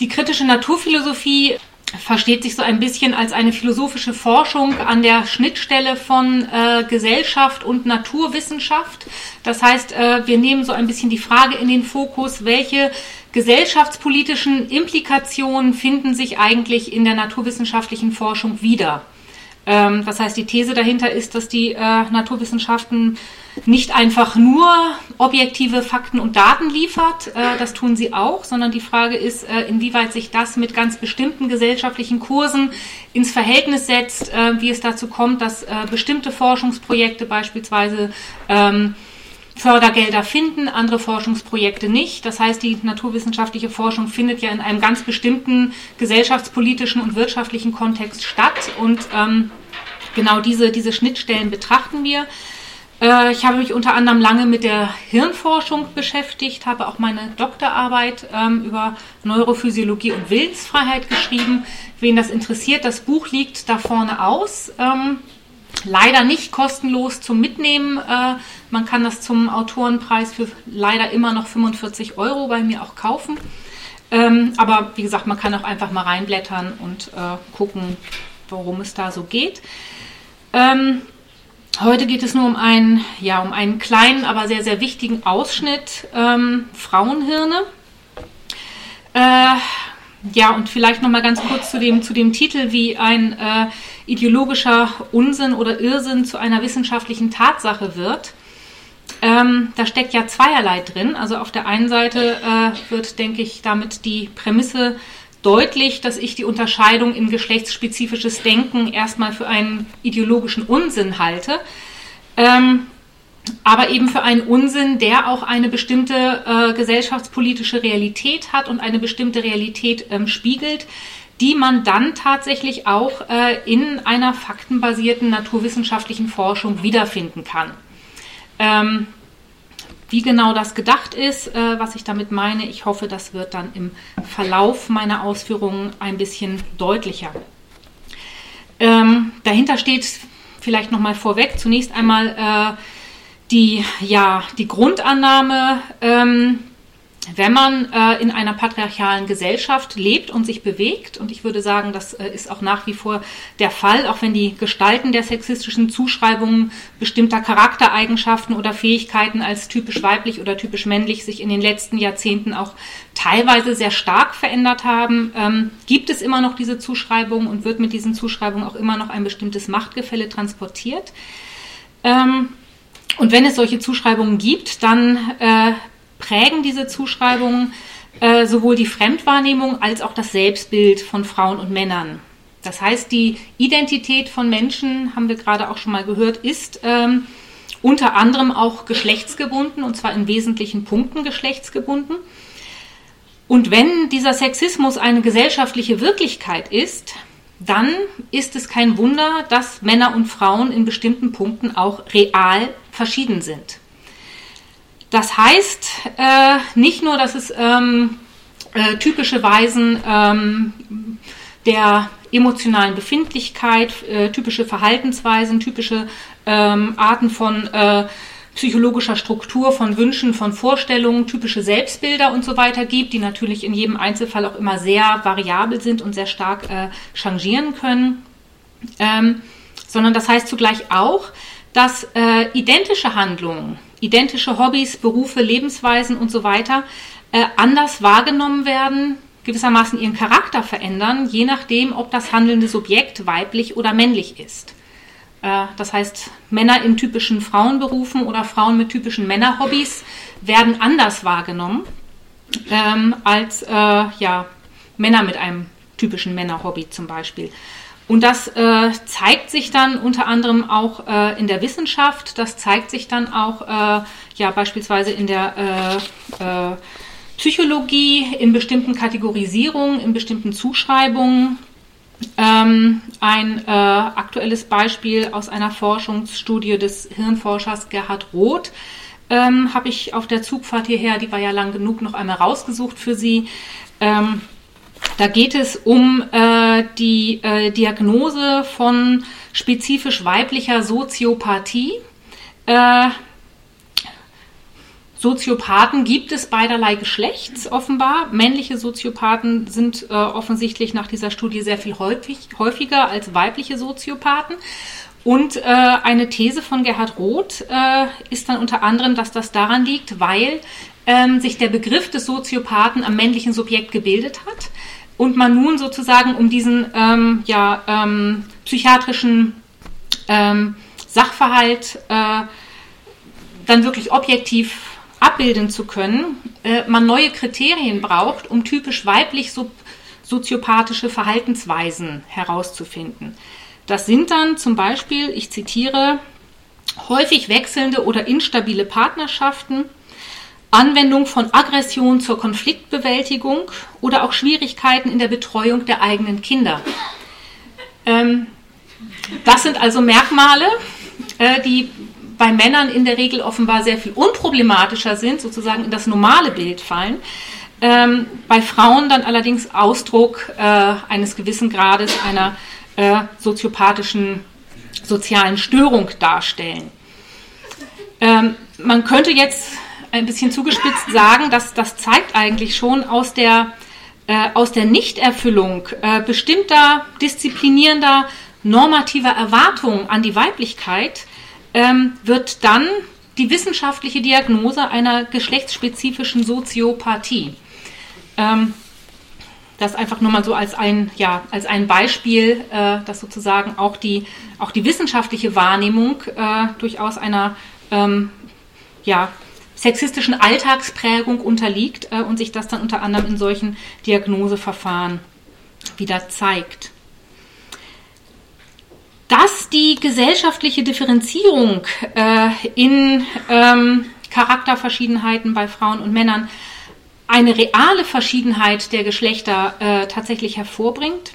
Die kritische Naturphilosophie versteht sich so ein bisschen als eine philosophische Forschung an der Schnittstelle von äh, Gesellschaft und Naturwissenschaft. Das heißt, äh, wir nehmen so ein bisschen die Frage in den Fokus, welche gesellschaftspolitischen Implikationen finden sich eigentlich in der naturwissenschaftlichen Forschung wieder. Ähm, das heißt, die These dahinter ist, dass die äh, Naturwissenschaften nicht einfach nur objektive Fakten und Daten liefert, äh, das tun sie auch, sondern die Frage ist, äh, inwieweit sich das mit ganz bestimmten gesellschaftlichen Kursen ins Verhältnis setzt, äh, wie es dazu kommt, dass äh, bestimmte Forschungsprojekte beispielsweise ähm, Fördergelder finden, andere Forschungsprojekte nicht. Das heißt, die naturwissenschaftliche Forschung findet ja in einem ganz bestimmten gesellschaftspolitischen und wirtschaftlichen Kontext statt. Und ähm, genau diese, diese Schnittstellen betrachten wir. Äh, ich habe mich unter anderem lange mit der Hirnforschung beschäftigt, habe auch meine Doktorarbeit ähm, über Neurophysiologie und Willensfreiheit geschrieben. Wen das interessiert, das Buch liegt da vorne aus. Ähm, leider nicht kostenlos zum Mitnehmen. Äh, man kann das zum Autorenpreis für leider immer noch 45 Euro bei mir auch kaufen. Ähm, aber wie gesagt, man kann auch einfach mal reinblättern und äh, gucken, worum es da so geht. Ähm, heute geht es nur um einen, ja, um einen kleinen, aber sehr, sehr wichtigen Ausschnitt ähm, Frauenhirne. Äh, ja, und vielleicht noch mal ganz kurz zu dem, zu dem Titel, wie ein äh, ideologischer Unsinn oder Irrsinn zu einer wissenschaftlichen Tatsache wird. Ähm, da steckt ja zweierlei drin. Also auf der einen Seite äh, wird, denke ich, damit die Prämisse deutlich, dass ich die Unterscheidung in geschlechtsspezifisches Denken erstmal für einen ideologischen Unsinn halte. Ähm, aber eben für einen Unsinn, der auch eine bestimmte äh, gesellschaftspolitische Realität hat und eine bestimmte Realität ähm, spiegelt, die man dann tatsächlich auch äh, in einer faktenbasierten naturwissenschaftlichen Forschung wiederfinden kann. Ähm, wie genau das gedacht ist, äh, was ich damit meine, ich hoffe, das wird dann im Verlauf meiner Ausführungen ein bisschen deutlicher. Ähm, dahinter steht vielleicht nochmal vorweg zunächst einmal äh, die, ja, die Grundannahme, ähm, wenn man äh, in einer patriarchalen Gesellschaft lebt und sich bewegt, und ich würde sagen, das äh, ist auch nach wie vor der Fall, auch wenn die Gestalten der sexistischen Zuschreibungen bestimmter Charaktereigenschaften oder Fähigkeiten als typisch weiblich oder typisch männlich sich in den letzten Jahrzehnten auch teilweise sehr stark verändert haben, ähm, gibt es immer noch diese Zuschreibungen und wird mit diesen Zuschreibungen auch immer noch ein bestimmtes Machtgefälle transportiert. Ähm, und wenn es solche Zuschreibungen gibt, dann äh, prägen diese Zuschreibungen äh, sowohl die Fremdwahrnehmung als auch das Selbstbild von Frauen und Männern. Das heißt, die Identität von Menschen, haben wir gerade auch schon mal gehört, ist ähm, unter anderem auch geschlechtsgebunden und zwar in wesentlichen Punkten geschlechtsgebunden. Und wenn dieser Sexismus eine gesellschaftliche Wirklichkeit ist, dann ist es kein Wunder, dass Männer und Frauen in bestimmten Punkten auch real verschieden sind. Das heißt äh, nicht nur, dass es ähm, äh, typische Weisen ähm, der emotionalen Befindlichkeit, äh, typische Verhaltensweisen, typische ähm, Arten von äh, psychologischer Struktur, von Wünschen, von Vorstellungen, typische Selbstbilder und so weiter gibt, die natürlich in jedem Einzelfall auch immer sehr variabel sind und sehr stark äh, changieren können. Ähm, sondern das heißt zugleich auch, dass äh, identische Handlungen identische Hobbys, Berufe, Lebensweisen und so weiter äh, anders wahrgenommen werden, gewissermaßen ihren Charakter verändern, je nachdem, ob das handelnde Subjekt weiblich oder männlich ist. Äh, das heißt, Männer in typischen Frauenberufen oder Frauen mit typischen Männerhobbys werden anders wahrgenommen ähm, als äh, ja, Männer mit einem typischen Männerhobby zum Beispiel. Und das äh, zeigt sich dann unter anderem auch äh, in der Wissenschaft, das zeigt sich dann auch äh, ja beispielsweise in der äh, äh, Psychologie, in bestimmten Kategorisierungen, in bestimmten Zuschreibungen. Ähm, ein äh, aktuelles Beispiel aus einer Forschungsstudie des Hirnforschers Gerhard Roth ähm, habe ich auf der Zugfahrt hierher, die war ja lang genug, noch einmal rausgesucht für Sie. Ähm, da geht es um äh, die äh, Diagnose von spezifisch weiblicher Soziopathie. Äh, Soziopathen gibt es beiderlei Geschlechts offenbar. Männliche Soziopathen sind äh, offensichtlich nach dieser Studie sehr viel häufig, häufiger als weibliche Soziopathen. Und äh, eine These von Gerhard Roth äh, ist dann unter anderem, dass das daran liegt, weil ähm, sich der Begriff des Soziopathen am männlichen Subjekt gebildet hat und man nun sozusagen um diesen ähm, ja, ähm, psychiatrischen ähm, Sachverhalt äh, dann wirklich objektiv abbilden zu können, äh, man neue Kriterien braucht, um typisch weiblich soziopathische Verhaltensweisen herauszufinden. Das sind dann zum Beispiel, ich zitiere, häufig wechselnde oder instabile Partnerschaften, Anwendung von Aggression zur Konfliktbewältigung oder auch Schwierigkeiten in der Betreuung der eigenen Kinder. Ähm, das sind also Merkmale, äh, die bei Männern in der Regel offenbar sehr viel unproblematischer sind, sozusagen in das normale Bild fallen. Ähm, bei Frauen dann allerdings Ausdruck äh, eines gewissen Grades einer äh, soziopathischen sozialen Störung darstellen. Ähm, man könnte jetzt ein bisschen zugespitzt sagen, dass das zeigt eigentlich schon aus der, äh, aus der Nichterfüllung äh, bestimmter disziplinierender normativer Erwartungen an die Weiblichkeit ähm, wird dann die wissenschaftliche Diagnose einer geschlechtsspezifischen Soziopathie. Ähm, das einfach nur mal so als ein, ja, als ein Beispiel, äh, dass sozusagen auch die, auch die wissenschaftliche Wahrnehmung äh, durchaus einer ähm, ja, sexistischen Alltagsprägung unterliegt äh, und sich das dann unter anderem in solchen Diagnoseverfahren wieder zeigt dass die gesellschaftliche Differenzierung äh, in ähm, Charakterverschiedenheiten bei Frauen und Männern eine reale Verschiedenheit der Geschlechter äh, tatsächlich hervorbringt.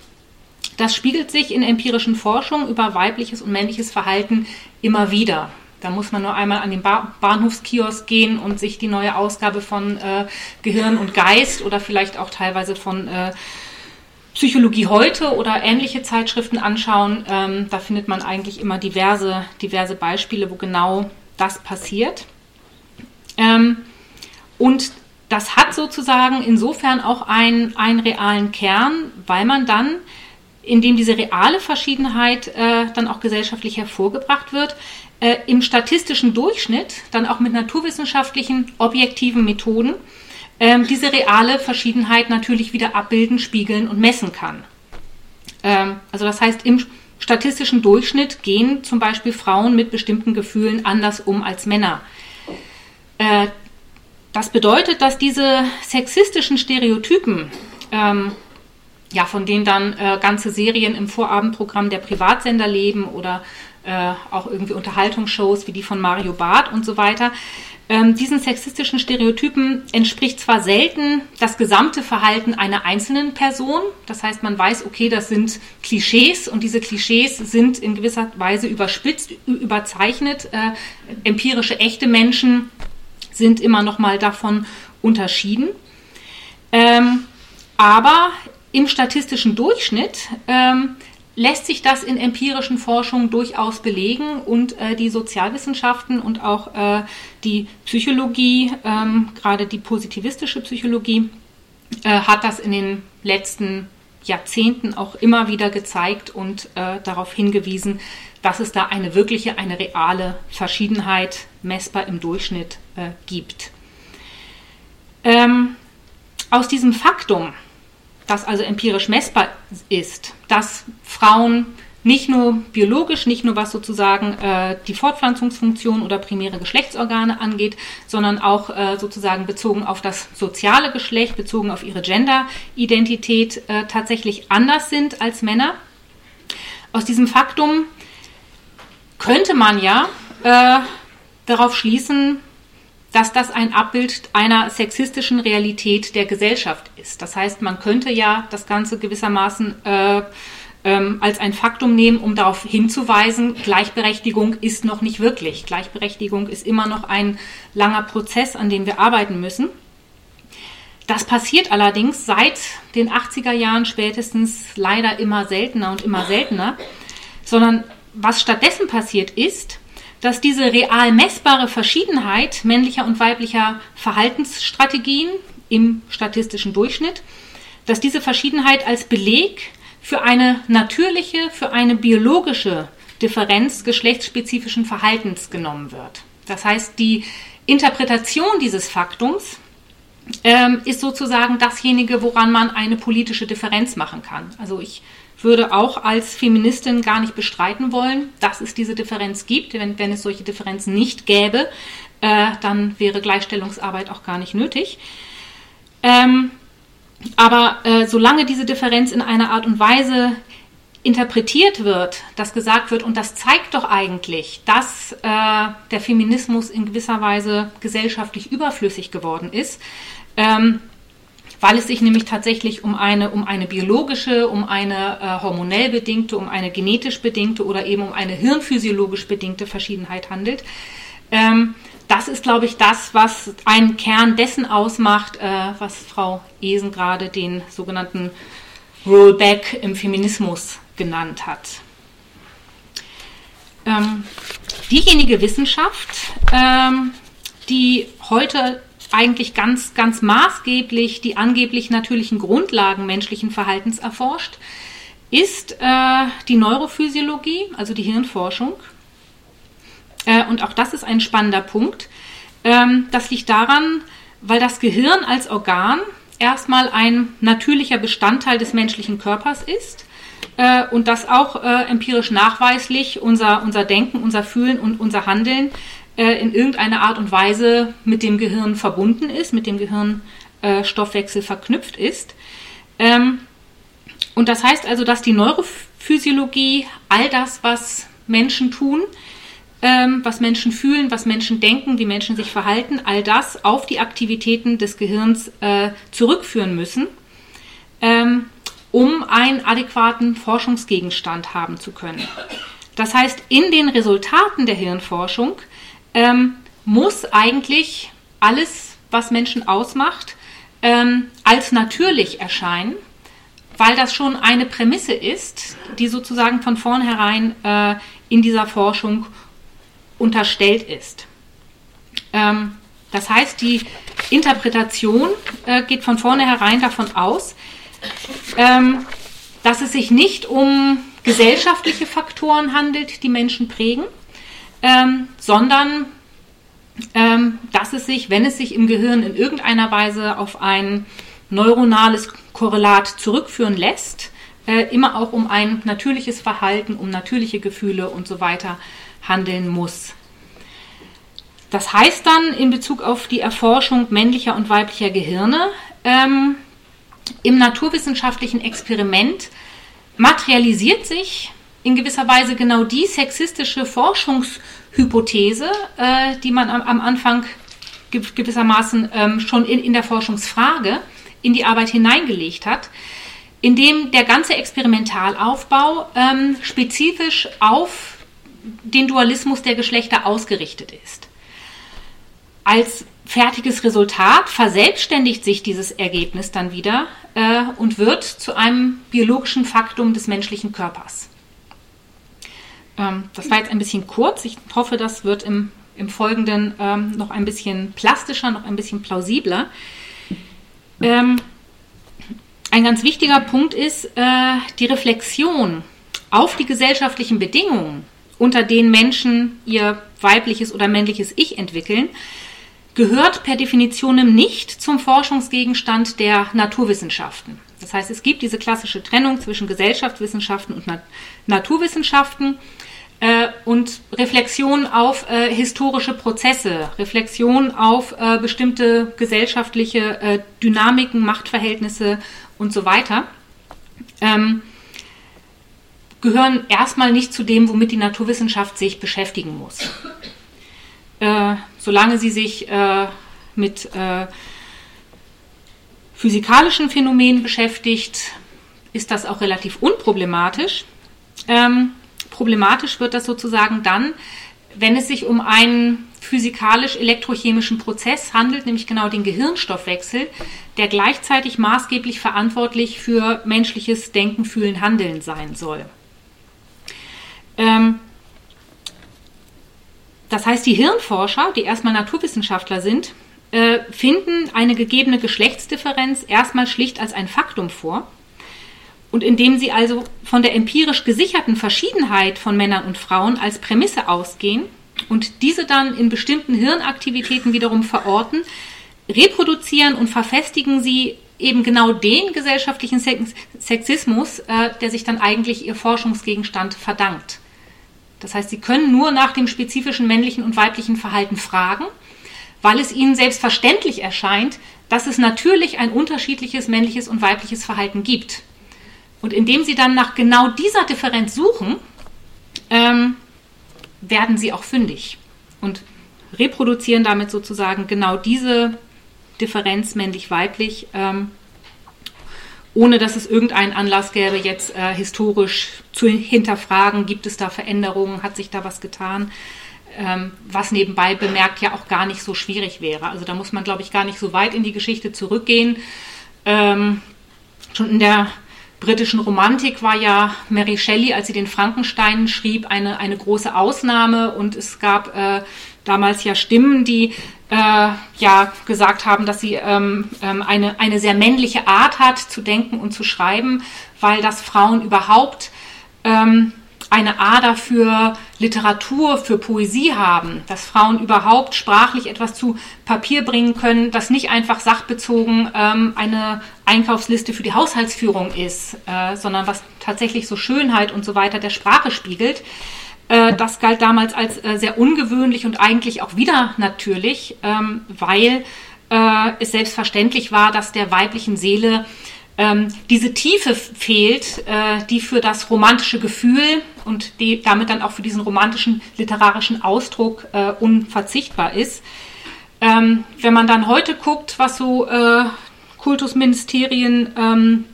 Das spiegelt sich in empirischen Forschungen über weibliches und männliches Verhalten immer wieder. Da muss man nur einmal an den ba Bahnhofskiosk gehen und sich die neue Ausgabe von äh, Gehirn und Geist oder vielleicht auch teilweise von äh, Psychologie heute oder ähnliche Zeitschriften anschauen, ähm, da findet man eigentlich immer diverse, diverse Beispiele, wo genau das passiert. Ähm, und das hat sozusagen insofern auch einen, einen realen Kern, weil man dann, indem diese reale Verschiedenheit äh, dann auch gesellschaftlich hervorgebracht wird, äh, im statistischen Durchschnitt dann auch mit naturwissenschaftlichen objektiven Methoden ähm, diese reale Verschiedenheit natürlich wieder abbilden, spiegeln und messen kann. Ähm, also das heißt, im statistischen Durchschnitt gehen zum Beispiel Frauen mit bestimmten Gefühlen anders um als Männer. Äh, das bedeutet, dass diese sexistischen Stereotypen, ähm, ja, von denen dann äh, ganze Serien im Vorabendprogramm der Privatsender leben oder äh, auch irgendwie Unterhaltungsshows wie die von Mario Barth und so weiter, ähm, diesen sexistischen Stereotypen entspricht zwar selten das gesamte Verhalten einer einzelnen Person, das heißt, man weiß, okay, das sind Klischees und diese Klischees sind in gewisser Weise überspitzt, überzeichnet. Äh, empirische, echte Menschen sind immer noch mal davon unterschieden. Ähm, aber im statistischen Durchschnitt ähm, lässt sich das in empirischen Forschungen durchaus belegen und äh, die Sozialwissenschaften und auch äh, die Psychologie, ähm, gerade die positivistische Psychologie, äh, hat das in den letzten Jahrzehnten auch immer wieder gezeigt und äh, darauf hingewiesen, dass es da eine wirkliche, eine reale Verschiedenheit messbar im Durchschnitt äh, gibt. Ähm, aus diesem Faktum, das also empirisch messbar ist, dass Frauen nicht nur biologisch, nicht nur was sozusagen äh, die Fortpflanzungsfunktion oder primäre Geschlechtsorgane angeht, sondern auch äh, sozusagen bezogen auf das soziale Geschlecht, bezogen auf ihre Gender-Identität äh, tatsächlich anders sind als Männer. Aus diesem Faktum könnte man ja äh, darauf schließen, dass das ein Abbild einer sexistischen Realität der Gesellschaft ist. Das heißt, man könnte ja das Ganze gewissermaßen äh, ähm, als ein Faktum nehmen, um darauf hinzuweisen, Gleichberechtigung ist noch nicht wirklich. Gleichberechtigung ist immer noch ein langer Prozess, an dem wir arbeiten müssen. Das passiert allerdings seit den 80er Jahren spätestens leider immer seltener und immer seltener, sondern was stattdessen passiert ist, dass diese real messbare Verschiedenheit männlicher und weiblicher Verhaltensstrategien im statistischen Durchschnitt, dass diese Verschiedenheit als Beleg für eine natürliche, für eine biologische Differenz geschlechtsspezifischen Verhaltens genommen wird. Das heißt, die Interpretation dieses Faktums ähm, ist sozusagen dasjenige, woran man eine politische Differenz machen kann. Also ich würde auch als Feministin gar nicht bestreiten wollen, dass es diese Differenz gibt. Wenn, wenn es solche Differenzen nicht gäbe, äh, dann wäre Gleichstellungsarbeit auch gar nicht nötig. Ähm, aber äh, solange diese Differenz in einer Art und Weise interpretiert wird, dass gesagt wird, und das zeigt doch eigentlich, dass äh, der Feminismus in gewisser Weise gesellschaftlich überflüssig geworden ist, ähm, weil es sich nämlich tatsächlich um eine, um eine biologische, um eine äh, hormonell bedingte, um eine genetisch bedingte oder eben um eine hirnphysiologisch bedingte Verschiedenheit handelt. Ähm, das ist, glaube ich, das, was einen Kern dessen ausmacht, äh, was Frau Esen gerade den sogenannten Rollback im Feminismus genannt hat. Ähm, diejenige Wissenschaft, ähm, die heute eigentlich ganz, ganz maßgeblich die angeblich natürlichen Grundlagen menschlichen Verhaltens erforscht, ist äh, die Neurophysiologie, also die Hirnforschung. Äh, und auch das ist ein spannender Punkt. Ähm, das liegt daran, weil das Gehirn als Organ erstmal ein natürlicher Bestandteil des menschlichen Körpers ist äh, und das auch äh, empirisch nachweislich unser, unser Denken, unser Fühlen und unser Handeln äh, in irgendeiner Art und Weise mit dem Gehirn verbunden ist, mit dem Gehirnstoffwechsel verknüpft ist. Ähm, und das heißt also, dass die Neurophysiologie all das, was Menschen tun, ähm, was Menschen fühlen, was Menschen denken, wie Menschen sich verhalten, all das auf die Aktivitäten des Gehirns äh, zurückführen müssen, ähm, um einen adäquaten Forschungsgegenstand haben zu können. Das heißt, in den Resultaten der Hirnforschung ähm, muss eigentlich alles, was Menschen ausmacht, ähm, als natürlich erscheinen, weil das schon eine Prämisse ist, die sozusagen von vornherein äh, in dieser Forschung unterstellt ist. Ähm, das heißt, die Interpretation äh, geht von vornherein davon aus, ähm, dass es sich nicht um gesellschaftliche Faktoren handelt, die Menschen prägen, ähm, sondern ähm, dass es sich, wenn es sich im Gehirn in irgendeiner Weise auf ein neuronales Korrelat zurückführen lässt, äh, immer auch um ein natürliches Verhalten, um natürliche Gefühle und so weiter handeln muss. Das heißt dann in Bezug auf die Erforschung männlicher und weiblicher Gehirne, ähm, im naturwissenschaftlichen Experiment materialisiert sich in gewisser Weise genau die sexistische Forschungshypothese, äh, die man am, am Anfang gewissermaßen ähm, schon in, in der Forschungsfrage in die Arbeit hineingelegt hat, indem der ganze Experimentalaufbau ähm, spezifisch auf den Dualismus der Geschlechter ausgerichtet ist. Als fertiges Resultat verselbstständigt sich dieses Ergebnis dann wieder äh, und wird zu einem biologischen Faktum des menschlichen Körpers. Ähm, das war jetzt ein bisschen kurz. Ich hoffe, das wird im, im Folgenden ähm, noch ein bisschen plastischer, noch ein bisschen plausibler. Ähm, ein ganz wichtiger Punkt ist äh, die Reflexion auf die gesellschaftlichen Bedingungen, unter denen Menschen ihr weibliches oder männliches Ich entwickeln, gehört per Definition nicht zum Forschungsgegenstand der Naturwissenschaften. Das heißt, es gibt diese klassische Trennung zwischen Gesellschaftswissenschaften und Nat Naturwissenschaften und Reflexion auf äh, historische Prozesse, Reflexion auf äh, bestimmte gesellschaftliche äh, Dynamiken, Machtverhältnisse und so weiter. Ähm, gehören erstmal nicht zu dem, womit die Naturwissenschaft sich beschäftigen muss. Äh, solange sie sich äh, mit physikalischen Phänomenen beschäftigt, ist das auch relativ unproblematisch. Ähm, problematisch wird das sozusagen dann, wenn es sich um einen physikalisch-elektrochemischen Prozess handelt, nämlich genau den Gehirnstoffwechsel, der gleichzeitig maßgeblich verantwortlich für menschliches Denken, Fühlen, Handeln sein soll. Ähm, das heißt, die Hirnforscher, die erstmal Naturwissenschaftler sind, äh, finden eine gegebene Geschlechtsdifferenz erstmal schlicht als ein Faktum vor. Und indem sie also von der empirisch gesicherten Verschiedenheit von Männern und Frauen als Prämisse ausgehen und diese dann in bestimmten Hirnaktivitäten wiederum verorten, reproduzieren und verfestigen sie eben genau den gesellschaftlichen Sexismus, äh, der sich dann eigentlich ihr Forschungsgegenstand verdankt. Das heißt, sie können nur nach dem spezifischen männlichen und weiblichen Verhalten fragen, weil es ihnen selbstverständlich erscheint, dass es natürlich ein unterschiedliches männliches und weibliches Verhalten gibt. Und indem sie dann nach genau dieser Differenz suchen, ähm, werden sie auch fündig und reproduzieren damit sozusagen genau diese Differenz männlich-weiblich, ähm, ohne dass es irgendeinen Anlass gäbe, jetzt äh, historisch zu hinterfragen, gibt es da Veränderungen, hat sich da was getan, ähm, was nebenbei bemerkt ja auch gar nicht so schwierig wäre. Also da muss man, glaube ich, gar nicht so weit in die Geschichte zurückgehen. Ähm, schon in der britischen Romantik war ja Mary Shelley, als sie den Frankenstein schrieb, eine, eine große Ausnahme. Und es gab äh, damals ja Stimmen, die äh, ja gesagt haben, dass sie ähm, ähm, eine, eine sehr männliche Art hat zu denken und zu schreiben, weil das Frauen überhaupt ähm, eine Ader für Literatur, für Poesie haben, dass Frauen überhaupt sprachlich etwas zu Papier bringen können, das nicht einfach sachbezogen ähm, eine Einkaufsliste für die Haushaltsführung ist, äh, sondern was tatsächlich so Schönheit und so weiter der Sprache spiegelt. Äh, das galt damals als äh, sehr ungewöhnlich und eigentlich auch wieder natürlich, ähm, weil äh, es selbstverständlich war, dass der weiblichen Seele ähm, diese Tiefe fehlt, äh, die für das romantische Gefühl und die damit dann auch für diesen romantischen literarischen Ausdruck äh, unverzichtbar ist. Ähm, wenn man dann heute guckt, was so äh, Kultusministerien ähm,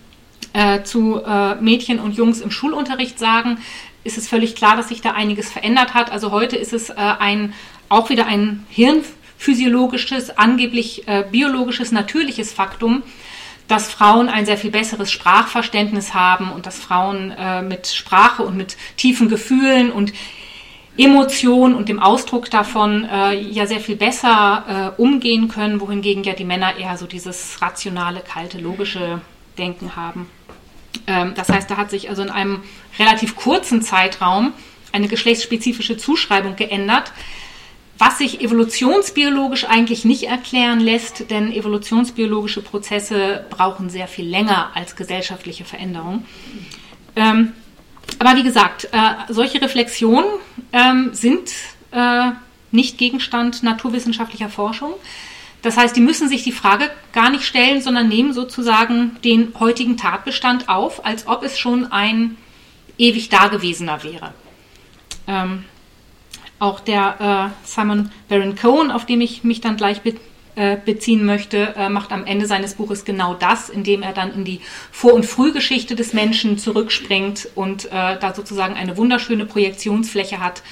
äh, zu äh, Mädchen und Jungs im Schulunterricht sagen, ist es völlig klar, dass sich da einiges verändert hat. Also heute ist es äh, ein, auch wieder ein hirnphysiologisches, angeblich biologisches, natürliches Faktum, dass Frauen ein sehr viel besseres Sprachverständnis haben und dass Frauen äh, mit Sprache und mit tiefen Gefühlen und Emotionen und dem Ausdruck davon äh, ja sehr viel besser äh, umgehen können, wohingegen ja die Männer eher so dieses rationale, kalte, logische Denken haben. Ähm, das heißt, da hat sich also in einem relativ kurzen Zeitraum eine geschlechtsspezifische Zuschreibung geändert, was sich evolutionsbiologisch eigentlich nicht erklären lässt, denn evolutionsbiologische Prozesse brauchen sehr viel länger als gesellschaftliche Veränderungen. Ähm, aber wie gesagt, äh, solche Reflexionen ähm, sind äh, nicht Gegenstand naturwissenschaftlicher Forschung. Das heißt, die müssen sich die Frage gar nicht stellen, sondern nehmen sozusagen den heutigen Tatbestand auf, als ob es schon ein ewig Dagewesener wäre. Ähm, auch der äh, Simon Baron Cohen, auf dem ich mich dann gleich be äh, beziehen möchte, äh, macht am Ende seines Buches genau das, indem er dann in die Vor- und Frühgeschichte des Menschen zurückspringt und äh, da sozusagen eine wunderschöne Projektionsfläche hat,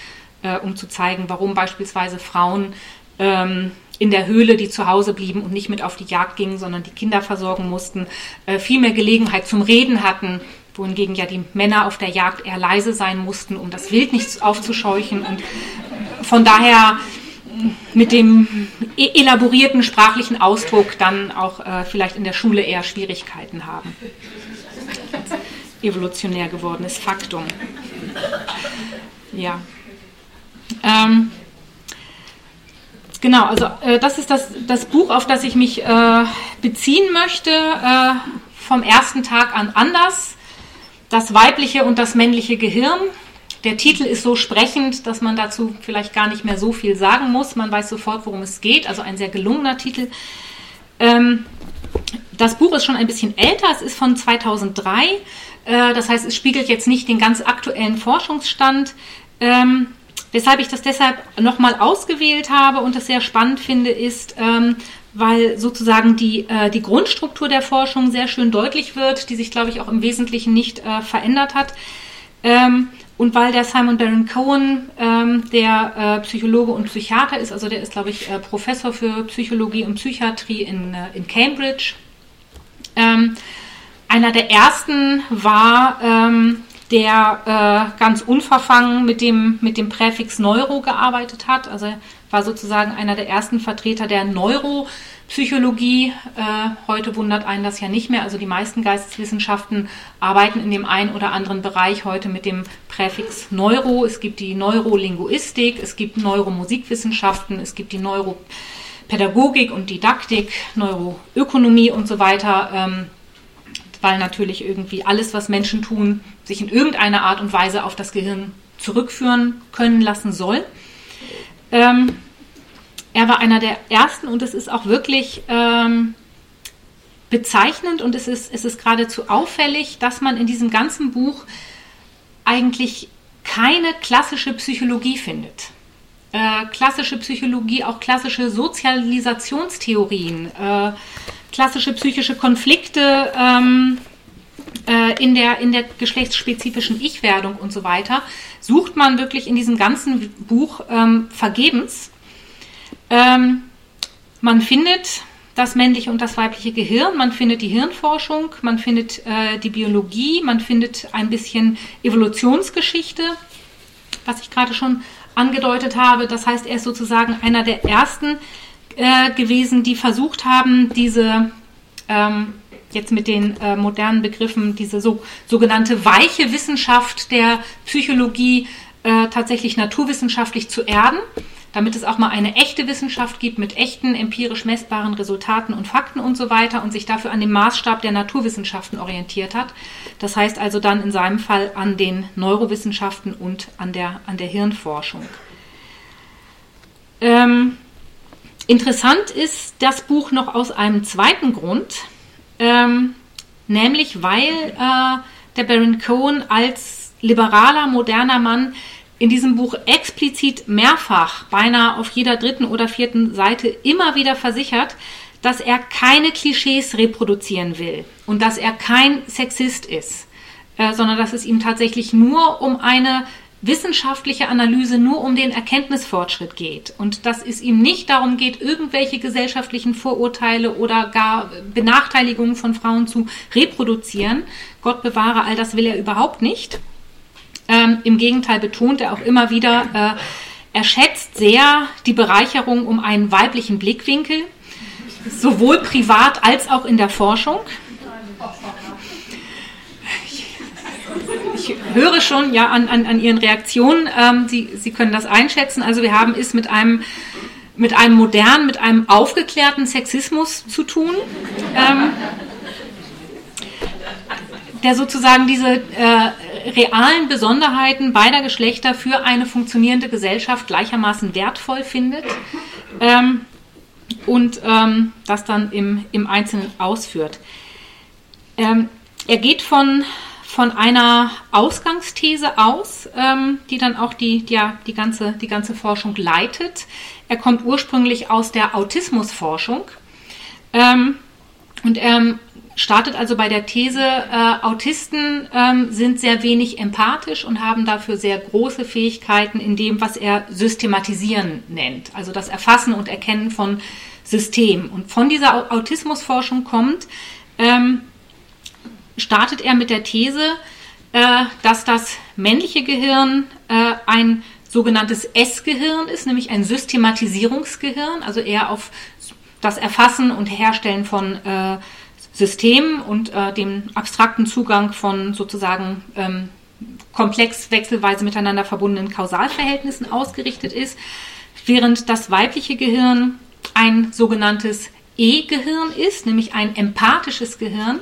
äh, um zu zeigen, warum beispielsweise Frauen ähm, in der Höhle, die zu Hause blieben und nicht mit auf die Jagd gingen, sondern die Kinder versorgen mussten, äh, viel mehr Gelegenheit zum Reden hatten, wohingegen ja die Männer auf der Jagd eher leise sein mussten, um das Wild nicht aufzuscheuchen und von daher mit dem e-, elaborierten sprachlichen Ausdruck dann auch äh, vielleicht in der Schule eher Schwierigkeiten haben. Evolutionär gewordenes Faktum. Ja. Ähm, genau, also äh, das ist das, das Buch, auf das ich mich äh, beziehen möchte. Äh, vom ersten Tag an anders das weibliche und das männliche Gehirn. Der Titel ist so sprechend, dass man dazu vielleicht gar nicht mehr so viel sagen muss. Man weiß sofort, worum es geht. Also ein sehr gelungener Titel. Ähm, das Buch ist schon ein bisschen älter. Es ist von 2003. Äh, das heißt, es spiegelt jetzt nicht den ganz aktuellen Forschungsstand. Ähm, weshalb ich das deshalb nochmal ausgewählt habe und das sehr spannend finde, ist, ähm, weil sozusagen die, äh, die Grundstruktur der Forschung sehr schön deutlich wird, die sich, glaube ich, auch im Wesentlichen nicht äh, verändert hat. Ähm, und weil der Simon Baron Cohen, ähm, der äh, Psychologe und Psychiater ist, also der ist, glaube ich, äh, Professor für Psychologie und Psychiatrie in, äh, in Cambridge. Ähm, einer der ersten war, ähm, der äh, ganz unverfangen mit dem, mit dem Präfix Neuro gearbeitet hat. Also war sozusagen einer der ersten Vertreter der Neuropsychologie. Äh, heute wundert einen das ja nicht mehr. Also die meisten Geisteswissenschaften arbeiten in dem einen oder anderen Bereich heute mit dem Präfix Neuro. Es gibt die Neurolinguistik, es gibt Neuromusikwissenschaften, es gibt die Neuropädagogik und Didaktik, Neuroökonomie und so weiter. Ähm, weil natürlich irgendwie alles, was Menschen tun, sich in irgendeiner Art und Weise auf das Gehirn zurückführen können lassen soll. Ähm, er war einer der ersten und es ist auch wirklich ähm, bezeichnend und es ist, es ist geradezu auffällig, dass man in diesem ganzen Buch eigentlich keine klassische Psychologie findet. Äh, klassische Psychologie, auch klassische Sozialisationstheorien, äh, klassische psychische Konflikte ähm, äh, in, der, in der geschlechtsspezifischen Ich-Werdung und so weiter, sucht man wirklich in diesem ganzen Buch ähm, vergebens. Ähm, man findet das männliche und das weibliche Gehirn, man findet die Hirnforschung, man findet äh, die Biologie, man findet ein bisschen Evolutionsgeschichte, was ich gerade schon angedeutet habe. Das heißt, er ist sozusagen einer der ersten, äh, gewesen, die versucht haben, diese ähm, jetzt mit den äh, modernen Begriffen, diese so, sogenannte weiche Wissenschaft der Psychologie äh, tatsächlich naturwissenschaftlich zu erden, damit es auch mal eine echte Wissenschaft gibt mit echten empirisch messbaren Resultaten und Fakten und so weiter und sich dafür an dem Maßstab der Naturwissenschaften orientiert hat. Das heißt also dann in seinem Fall an den Neurowissenschaften und an der, an der Hirnforschung. Ähm, Interessant ist das Buch noch aus einem zweiten Grund, ähm, nämlich weil äh, der Baron Cohen als liberaler, moderner Mann in diesem Buch explizit mehrfach, beinahe auf jeder dritten oder vierten Seite, immer wieder versichert, dass er keine Klischees reproduzieren will und dass er kein Sexist ist, äh, sondern dass es ihm tatsächlich nur um eine wissenschaftliche Analyse nur um den Erkenntnisfortschritt geht und dass es ihm nicht darum geht, irgendwelche gesellschaftlichen Vorurteile oder gar Benachteiligungen von Frauen zu reproduzieren. Gott bewahre, all das will er überhaupt nicht. Ähm, Im Gegenteil betont er auch immer wieder, äh, er schätzt sehr die Bereicherung um einen weiblichen Blickwinkel, sowohl privat als auch in der Forschung. ich höre schon ja an, an, an Ihren Reaktionen, ähm, Sie, Sie können das einschätzen. Also wir haben es mit einem, mit einem modernen, mit einem aufgeklärten Sexismus zu tun, ähm, der sozusagen diese äh, realen Besonderheiten beider Geschlechter für eine funktionierende Gesellschaft gleichermaßen wertvoll findet. Ähm, und ähm, das dann im, im Einzelnen ausführt. Ähm, er geht von von einer Ausgangsthese aus, ähm, die dann auch die, die, ja, die, ganze, die ganze Forschung leitet. Er kommt ursprünglich aus der Autismusforschung ähm, und er startet also bei der These, äh, Autisten ähm, sind sehr wenig empathisch und haben dafür sehr große Fähigkeiten in dem, was er Systematisieren nennt, also das Erfassen und Erkennen von Systemen. Und von dieser Autismusforschung kommt, ähm, startet er mit der These, äh, dass das männliche Gehirn äh, ein sogenanntes S-Gehirn ist, nämlich ein Systematisierungsgehirn, also eher auf das Erfassen und Herstellen von äh, Systemen und äh, dem abstrakten Zugang von sozusagen ähm, komplex wechselweise miteinander verbundenen Kausalverhältnissen ausgerichtet ist, während das weibliche Gehirn ein sogenanntes E-Gehirn ist, nämlich ein empathisches Gehirn,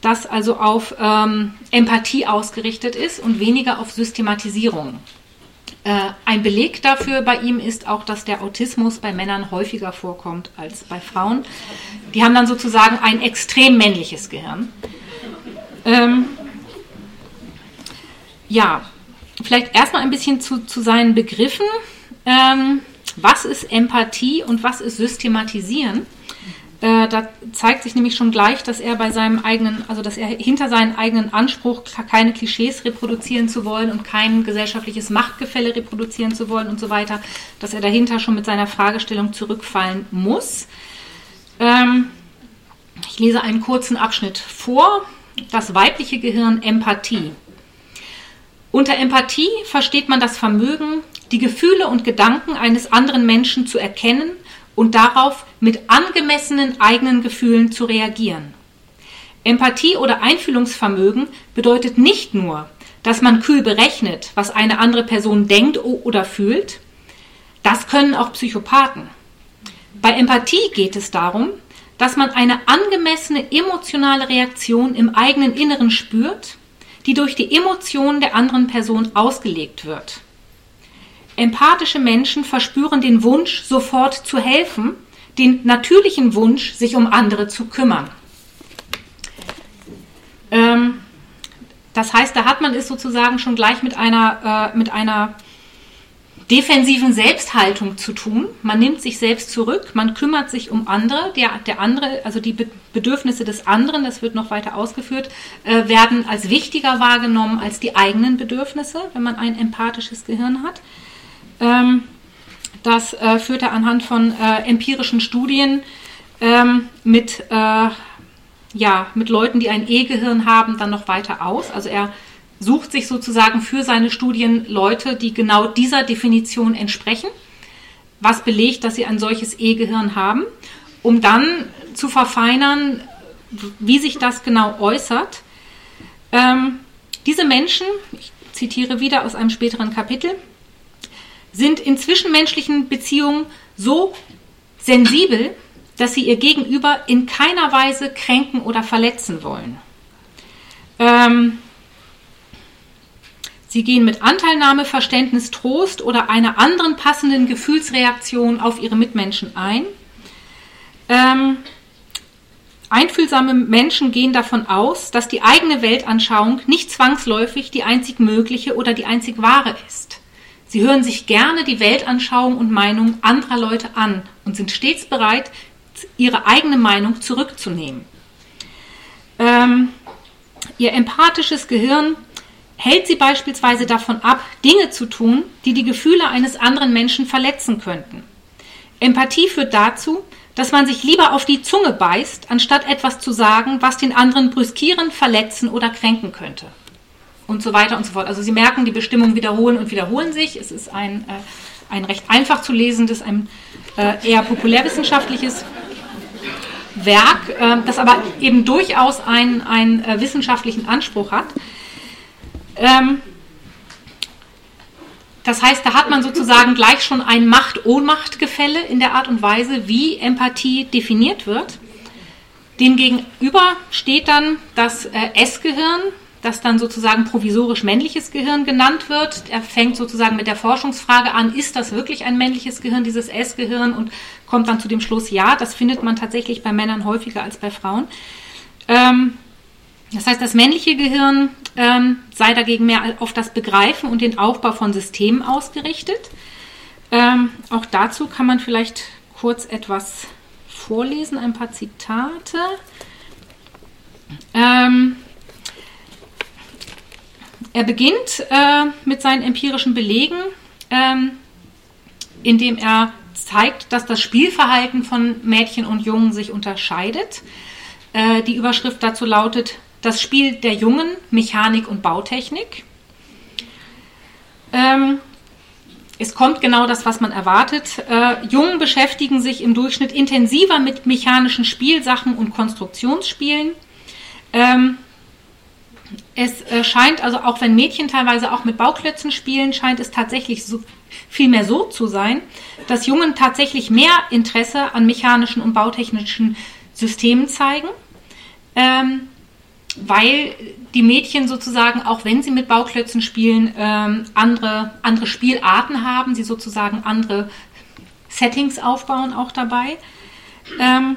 das also auf ähm, Empathie ausgerichtet ist und weniger auf Systematisierung. Äh, ein Beleg dafür bei ihm ist auch, dass der Autismus bei Männern häufiger vorkommt als bei Frauen. Die haben dann sozusagen ein extrem männliches Gehirn. Ähm, ja, vielleicht erstmal ein bisschen zu, zu seinen Begriffen. Ähm, was ist Empathie und was ist Systematisieren? Äh, da zeigt sich nämlich schon gleich, dass er bei seinem eigenen, also dass er hinter seinen eigenen Anspruch, keine Klischees reproduzieren zu wollen und kein gesellschaftliches Machtgefälle reproduzieren zu wollen und so weiter, dass er dahinter schon mit seiner Fragestellung zurückfallen muss. Ähm, ich lese einen kurzen Abschnitt vor. Das weibliche Gehirn Empathie. Unter Empathie versteht man das Vermögen, die Gefühle und Gedanken eines anderen Menschen zu erkennen und darauf mit angemessenen eigenen Gefühlen zu reagieren. Empathie oder Einfühlungsvermögen bedeutet nicht nur, dass man kühl berechnet, was eine andere Person denkt oder fühlt. Das können auch Psychopathen. Bei Empathie geht es darum, dass man eine angemessene emotionale Reaktion im eigenen Inneren spürt, die durch die Emotionen der anderen Person ausgelegt wird. Empathische Menschen verspüren den Wunsch, sofort zu helfen, den natürlichen Wunsch, sich um andere zu kümmern. Ähm, das heißt, da hat man es sozusagen schon gleich mit einer, äh, mit einer defensiven Selbsthaltung zu tun. Man nimmt sich selbst zurück, man kümmert sich um andere. Der, der andere, also die Bedürfnisse des anderen, das wird noch weiter ausgeführt, äh, werden als wichtiger wahrgenommen als die eigenen Bedürfnisse, wenn man ein empathisches Gehirn hat. Ähm, das äh, führt er anhand von äh, empirischen Studien ähm, mit, äh, ja, mit Leuten, die ein E-Gehirn haben, dann noch weiter aus. Also er sucht sich sozusagen für seine Studien Leute, die genau dieser Definition entsprechen, was belegt, dass sie ein solches E-Gehirn haben, um dann zu verfeinern, wie sich das genau äußert. Ähm, diese Menschen, ich zitiere wieder aus einem späteren Kapitel, sind in zwischenmenschlichen Beziehungen so sensibel, dass sie ihr Gegenüber in keiner Weise kränken oder verletzen wollen. Ähm, Sie gehen mit Anteilnahme, Verständnis, Trost oder einer anderen passenden Gefühlsreaktion auf ihre Mitmenschen ein. Ähm, einfühlsame Menschen gehen davon aus, dass die eigene Weltanschauung nicht zwangsläufig die einzig mögliche oder die einzig wahre ist. Sie hören sich gerne die Weltanschauung und Meinung anderer Leute an und sind stets bereit, ihre eigene Meinung zurückzunehmen. Ähm, ihr empathisches Gehirn hält sie beispielsweise davon ab, Dinge zu tun, die die Gefühle eines anderen Menschen verletzen könnten. Empathie führt dazu, dass man sich lieber auf die Zunge beißt, anstatt etwas zu sagen, was den anderen brüskieren, verletzen oder kränken könnte. Und so weiter und so fort. Also Sie merken, die Bestimmungen wiederholen und wiederholen sich. Es ist ein, äh, ein recht einfach zu lesendes, ein äh, eher populärwissenschaftliches Werk, äh, das aber eben durchaus einen, einen äh, wissenschaftlichen Anspruch hat. Ähm, das heißt, da hat man sozusagen gleich schon ein Macht-Ohnmacht-Gefälle in der Art und Weise, wie Empathie definiert wird. Demgegenüber steht dann das äh, S-Gehirn, das dann sozusagen provisorisch männliches Gehirn genannt wird. Er fängt sozusagen mit der Forschungsfrage an, ist das wirklich ein männliches Gehirn, dieses S-Gehirn, und kommt dann zu dem Schluss, ja, das findet man tatsächlich bei Männern häufiger als bei Frauen. Ähm, das heißt, das männliche Gehirn ähm, sei dagegen mehr auf das Begreifen und den Aufbau von Systemen ausgerichtet. Ähm, auch dazu kann man vielleicht kurz etwas vorlesen, ein paar Zitate. Ähm, er beginnt äh, mit seinen empirischen Belegen, ähm, indem er zeigt, dass das Spielverhalten von Mädchen und Jungen sich unterscheidet. Äh, die Überschrift dazu lautet das Spiel der Jungen, Mechanik und Bautechnik. Ähm, es kommt genau das, was man erwartet. Äh, Jungen beschäftigen sich im Durchschnitt intensiver mit mechanischen Spielsachen und Konstruktionsspielen. Ähm, es äh, scheint, also auch wenn Mädchen teilweise auch mit Bauklötzen spielen, scheint es tatsächlich so, vielmehr so zu sein, dass Jungen tatsächlich mehr Interesse an mechanischen und bautechnischen Systemen zeigen. Ähm, weil die Mädchen sozusagen, auch wenn sie mit Bauklötzen spielen, ähm, andere, andere Spielarten haben, sie sozusagen andere Settings aufbauen auch dabei. Ähm,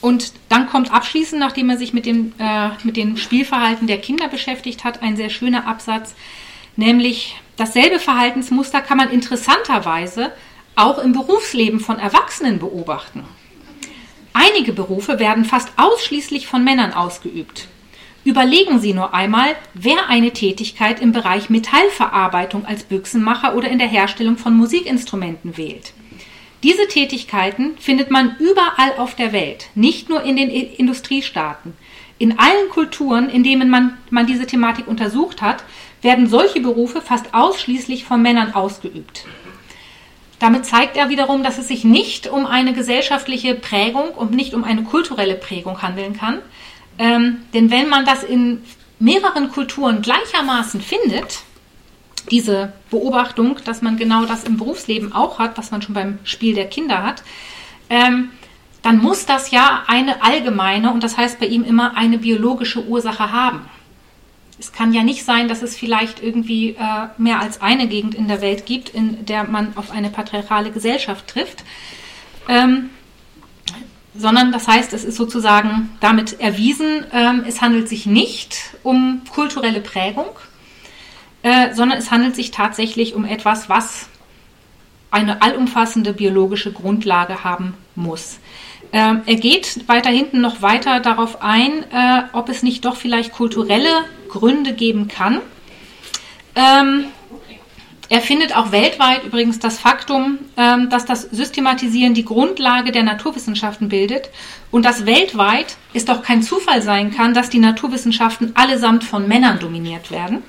und dann kommt abschließend, nachdem er sich mit dem, äh, mit dem Spielverhalten der Kinder beschäftigt hat, ein sehr schöner Absatz, nämlich dasselbe Verhaltensmuster kann man interessanterweise auch im Berufsleben von Erwachsenen beobachten. Einige Berufe werden fast ausschließlich von Männern ausgeübt. Überlegen Sie nur einmal, wer eine Tätigkeit im Bereich Metallverarbeitung als Büchsenmacher oder in der Herstellung von Musikinstrumenten wählt. Diese Tätigkeiten findet man überall auf der Welt, nicht nur in den Industriestaaten. In allen Kulturen, in denen man, man diese Thematik untersucht hat, werden solche Berufe fast ausschließlich von Männern ausgeübt. Damit zeigt er wiederum, dass es sich nicht um eine gesellschaftliche Prägung und nicht um eine kulturelle Prägung handeln kann. Ähm, denn wenn man das in mehreren Kulturen gleichermaßen findet, diese Beobachtung, dass man genau das im Berufsleben auch hat, was man schon beim Spiel der Kinder hat, ähm, dann muss das ja eine allgemeine und das heißt bei ihm immer eine biologische Ursache haben. Es kann ja nicht sein, dass es vielleicht irgendwie äh, mehr als eine Gegend in der Welt gibt, in der man auf eine patriarchale Gesellschaft trifft, ähm, sondern das heißt, es ist sozusagen damit erwiesen, ähm, es handelt sich nicht um kulturelle Prägung, äh, sondern es handelt sich tatsächlich um etwas, was eine allumfassende biologische Grundlage haben muss. Ähm, er geht weiter hinten noch weiter darauf ein, äh, ob es nicht doch vielleicht kulturelle Gründe geben kann. Ähm, er findet auch weltweit übrigens das Faktum, ähm, dass das Systematisieren die Grundlage der Naturwissenschaften bildet und dass weltweit es doch kein Zufall sein kann, dass die Naturwissenschaften allesamt von Männern dominiert werden.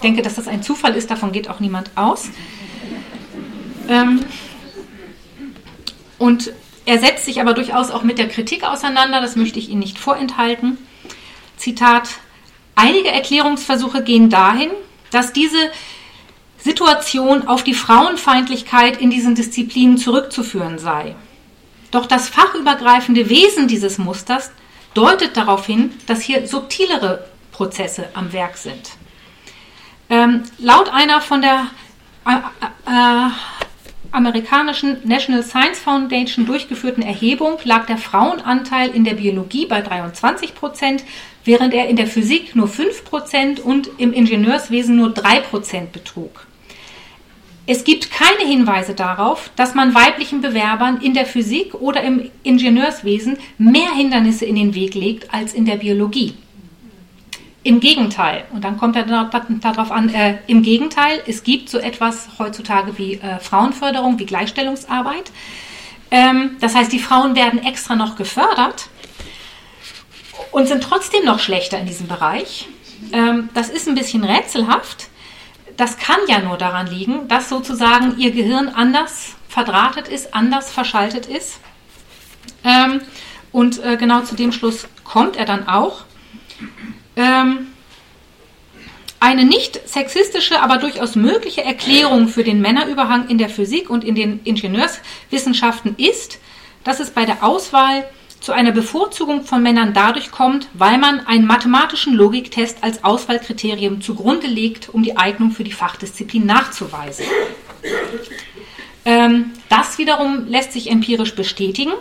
Ich denke, dass das ein Zufall ist, davon geht auch niemand aus. Ähm, und er setzt sich aber durchaus auch mit der Kritik auseinander, das möchte ich Ihnen nicht vorenthalten. Zitat, einige Erklärungsversuche gehen dahin, dass diese Situation auf die Frauenfeindlichkeit in diesen Disziplinen zurückzuführen sei. Doch das fachübergreifende Wesen dieses Musters deutet darauf hin, dass hier subtilere Prozesse am Werk sind. Ähm, laut einer von der äh, äh, amerikanischen National Science Foundation durchgeführten Erhebung lag der Frauenanteil in der Biologie bei 23 Prozent, während er in der Physik nur 5 Prozent und im Ingenieurswesen nur 3 Prozent betrug. Es gibt keine Hinweise darauf, dass man weiblichen Bewerbern in der Physik oder im Ingenieurswesen mehr Hindernisse in den Weg legt als in der Biologie. Im Gegenteil, und dann kommt er darauf an, äh, im Gegenteil, es gibt so etwas heutzutage wie äh, Frauenförderung, wie Gleichstellungsarbeit. Ähm, das heißt, die Frauen werden extra noch gefördert und sind trotzdem noch schlechter in diesem Bereich. Ähm, das ist ein bisschen rätselhaft. Das kann ja nur daran liegen, dass sozusagen ihr Gehirn anders verdrahtet ist, anders verschaltet ist. Ähm, und äh, genau zu dem Schluss kommt er dann auch. Ähm, eine nicht sexistische, aber durchaus mögliche Erklärung für den Männerüberhang in der Physik und in den Ingenieurswissenschaften ist, dass es bei der Auswahl zu einer Bevorzugung von Männern dadurch kommt, weil man einen mathematischen Logiktest als Auswahlkriterium zugrunde legt, um die Eignung für die Fachdisziplin nachzuweisen. Ähm, das wiederum lässt sich empirisch bestätigen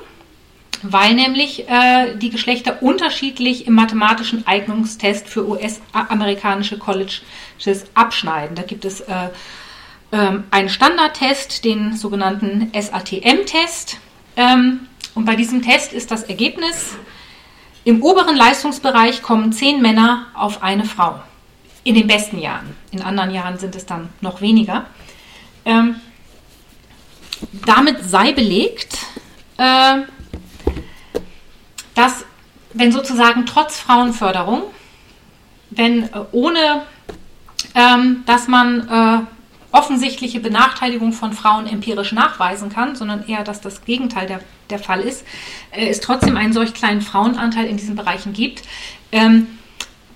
weil nämlich äh, die Geschlechter unterschiedlich im mathematischen Eignungstest für US-amerikanische Colleges abschneiden. Da gibt es äh, ähm, einen Standardtest, den sogenannten SATM-Test. Ähm, und bei diesem Test ist das Ergebnis, im oberen Leistungsbereich kommen zehn Männer auf eine Frau. In den besten Jahren. In anderen Jahren sind es dann noch weniger. Ähm, damit sei belegt, äh, dass wenn sozusagen trotz Frauenförderung, wenn äh, ohne ähm, dass man äh, offensichtliche Benachteiligung von Frauen empirisch nachweisen kann, sondern eher, dass das Gegenteil der, der Fall ist, äh, es trotzdem einen solch kleinen Frauenanteil in diesen Bereichen gibt, ähm,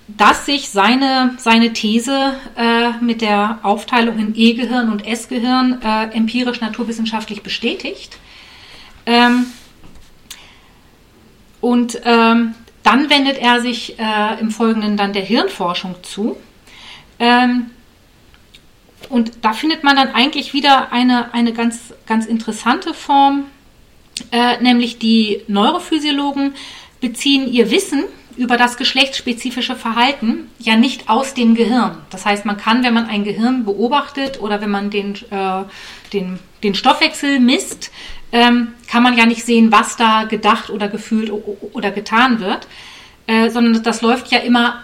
dass sich seine, seine These äh, mit der Aufteilung in E-Gehirn und S-Gehirn äh, empirisch naturwissenschaftlich bestätigt. Ähm, und ähm, dann wendet er sich äh, im Folgenden dann der Hirnforschung zu. Ähm, und da findet man dann eigentlich wieder eine, eine ganz, ganz interessante Form, äh, nämlich die Neurophysiologen beziehen ihr Wissen über das geschlechtsspezifische Verhalten ja nicht aus dem Gehirn. Das heißt, man kann, wenn man ein Gehirn beobachtet oder wenn man den, äh, den, den Stoffwechsel misst, ähm, kann man ja nicht sehen, was da gedacht oder gefühlt oder getan wird, äh, sondern das läuft ja immer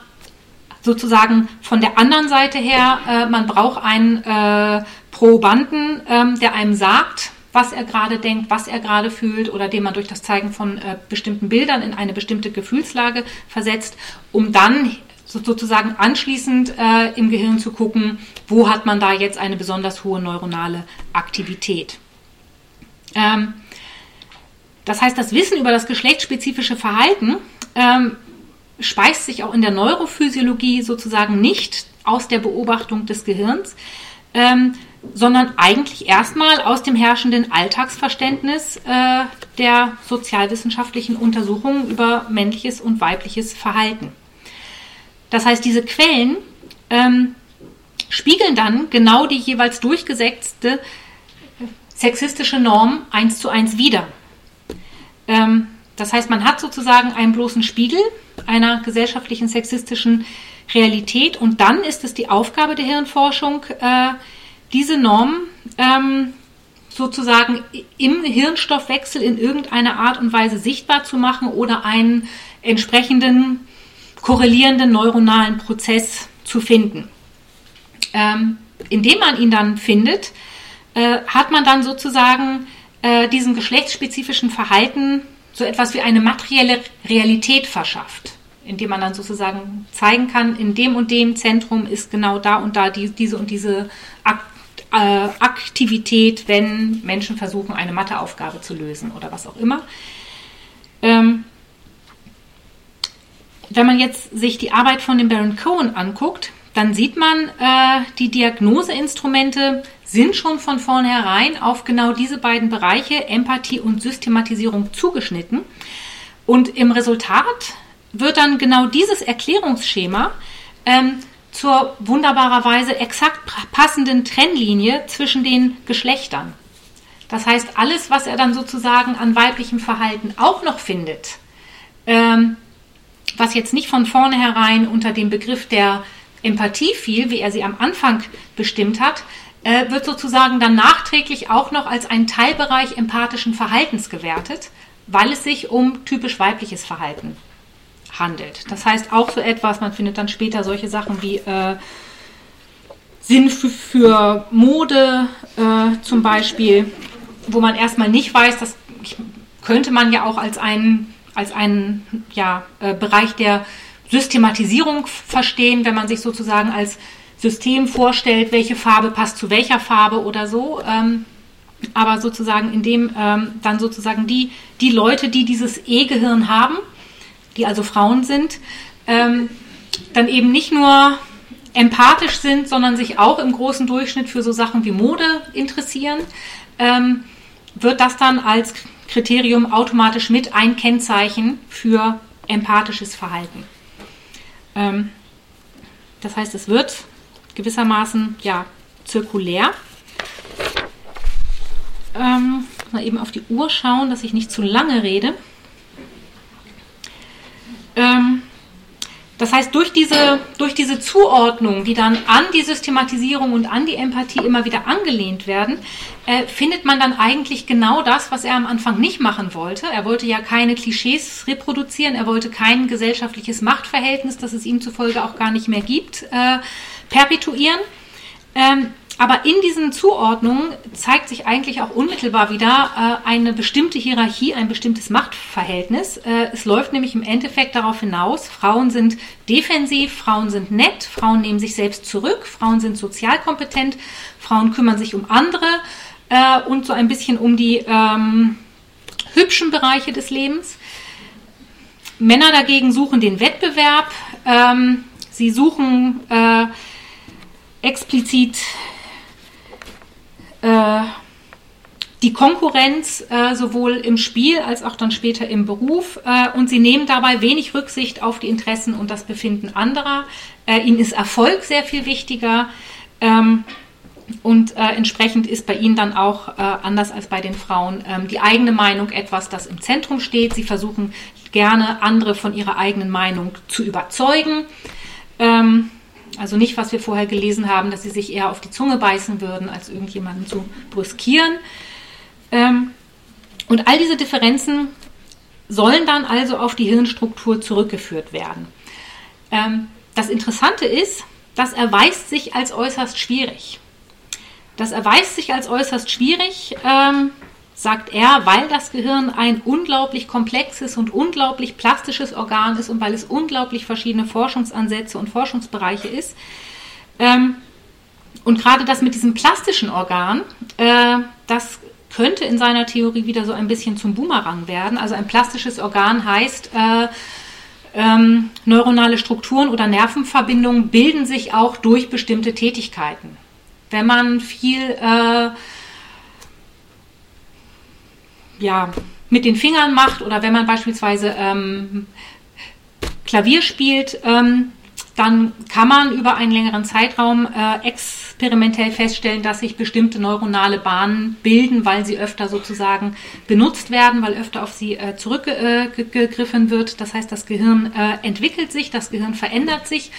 sozusagen von der anderen Seite her. Äh, man braucht einen äh, Probanden, ähm, der einem sagt, was er gerade denkt, was er gerade fühlt oder den man durch das Zeigen von äh, bestimmten Bildern in eine bestimmte Gefühlslage versetzt, um dann sozusagen anschließend äh, im Gehirn zu gucken, wo hat man da jetzt eine besonders hohe neuronale Aktivität. Ähm, das heißt, das Wissen über das geschlechtsspezifische Verhalten ähm, speist sich auch in der Neurophysiologie sozusagen nicht aus der Beobachtung des Gehirns, ähm, sondern eigentlich erstmal aus dem herrschenden Alltagsverständnis äh, der sozialwissenschaftlichen Untersuchungen über männliches und weibliches Verhalten. Das heißt, diese Quellen ähm, spiegeln dann genau die jeweils durchgesetzte sexistische Norm eins zu eins wider. Ähm, das heißt, man hat sozusagen einen bloßen Spiegel einer gesellschaftlichen sexistischen Realität und dann ist es die Aufgabe der Hirnforschung, äh, diese Norm ähm, sozusagen im Hirnstoffwechsel in irgendeiner Art und Weise sichtbar zu machen oder einen entsprechenden korrelierenden neuronalen Prozess zu finden. Ähm, indem man ihn dann findet, äh, hat man dann sozusagen äh, diesem geschlechtsspezifischen Verhalten so etwas wie eine materielle Realität verschafft, indem man dann sozusagen zeigen kann, in dem und dem Zentrum ist genau da und da die, diese und diese Ak äh, Aktivität, wenn Menschen versuchen, eine Matheaufgabe zu lösen oder was auch immer. Ähm, wenn man jetzt sich die Arbeit von dem Baron Cohen anguckt, dann sieht man, äh, die Diagnoseinstrumente sind schon von vornherein auf genau diese beiden Bereiche, Empathie und Systematisierung, zugeschnitten. Und im Resultat wird dann genau dieses Erklärungsschema ähm, zur wunderbarerweise exakt passenden Trennlinie zwischen den Geschlechtern. Das heißt, alles, was er dann sozusagen an weiblichem Verhalten auch noch findet, ähm, was jetzt nicht von vornherein unter dem Begriff der Empathie fiel, wie er sie am Anfang bestimmt hat, äh, wird sozusagen dann nachträglich auch noch als ein Teilbereich empathischen Verhaltens gewertet, weil es sich um typisch weibliches Verhalten handelt. Das heißt auch so etwas, man findet dann später solche Sachen wie äh, Sinn für, für Mode äh, zum Beispiel, wo man erstmal nicht weiß, das könnte man ja auch als einen als einen ja, äh, Bereich der Systematisierung verstehen, wenn man sich sozusagen als System vorstellt, welche Farbe passt zu welcher Farbe oder so. Ähm, aber sozusagen indem ähm, dann sozusagen die, die Leute, die dieses E-Gehirn haben, die also Frauen sind, ähm, dann eben nicht nur empathisch sind, sondern sich auch im großen Durchschnitt für so Sachen wie Mode interessieren, ähm, wird das dann als Kriterium automatisch mit ein Kennzeichen für empathisches Verhalten. Ähm, das heißt, es wird gewissermaßen ja zirkulär. Ähm, mal eben auf die Uhr schauen, dass ich nicht zu lange rede. Ähm, das heißt, durch diese, durch diese Zuordnung, die dann an die Systematisierung und an die Empathie immer wieder angelehnt werden, äh, findet man dann eigentlich genau das, was er am Anfang nicht machen wollte. Er wollte ja keine Klischees reproduzieren, er wollte kein gesellschaftliches Machtverhältnis, das es ihm zufolge auch gar nicht mehr gibt, äh, perpetuieren. Ähm, aber in diesen Zuordnungen zeigt sich eigentlich auch unmittelbar wieder äh, eine bestimmte Hierarchie, ein bestimmtes Machtverhältnis. Äh, es läuft nämlich im Endeffekt darauf hinaus, Frauen sind defensiv, Frauen sind nett, Frauen nehmen sich selbst zurück, Frauen sind sozial kompetent, Frauen kümmern sich um andere äh, und so ein bisschen um die ähm, hübschen Bereiche des Lebens. Männer dagegen suchen den Wettbewerb, ähm, sie suchen äh, explizit äh, die Konkurrenz äh, sowohl im Spiel als auch dann später im Beruf äh, und sie nehmen dabei wenig Rücksicht auf die Interessen und das Befinden anderer. Äh, ihnen ist Erfolg sehr viel wichtiger ähm, und äh, entsprechend ist bei ihnen dann auch äh, anders als bei den Frauen ähm, die eigene Meinung etwas, das im Zentrum steht. Sie versuchen gerne andere von ihrer eigenen Meinung zu überzeugen. Ähm, also nicht, was wir vorher gelesen haben, dass sie sich eher auf die Zunge beißen würden, als irgendjemanden zu brüskieren. Ähm, und all diese Differenzen sollen dann also auf die Hirnstruktur zurückgeführt werden. Ähm, das Interessante ist, das erweist sich als äußerst schwierig. Das erweist sich als äußerst schwierig, ähm, sagt er, weil das Gehirn ein unglaublich komplexes und unglaublich plastisches Organ ist und weil es unglaublich verschiedene Forschungsansätze und Forschungsbereiche ist. Ähm, und gerade das mit diesem plastischen Organ, äh, das könnte in seiner Theorie wieder so ein bisschen zum Boomerang werden. Also ein plastisches Organ heißt, äh, ähm, neuronale Strukturen oder Nervenverbindungen bilden sich auch durch bestimmte Tätigkeiten. Wenn man viel äh, ja, mit den Fingern macht oder wenn man beispielsweise ähm, Klavier spielt, ähm, dann kann man über einen längeren Zeitraum äh, experimentell feststellen, dass sich bestimmte neuronale Bahnen bilden, weil sie öfter sozusagen benutzt werden, weil öfter auf sie äh, zurückgegriffen äh, wird. Das heißt, das Gehirn äh, entwickelt sich, das Gehirn verändert sich,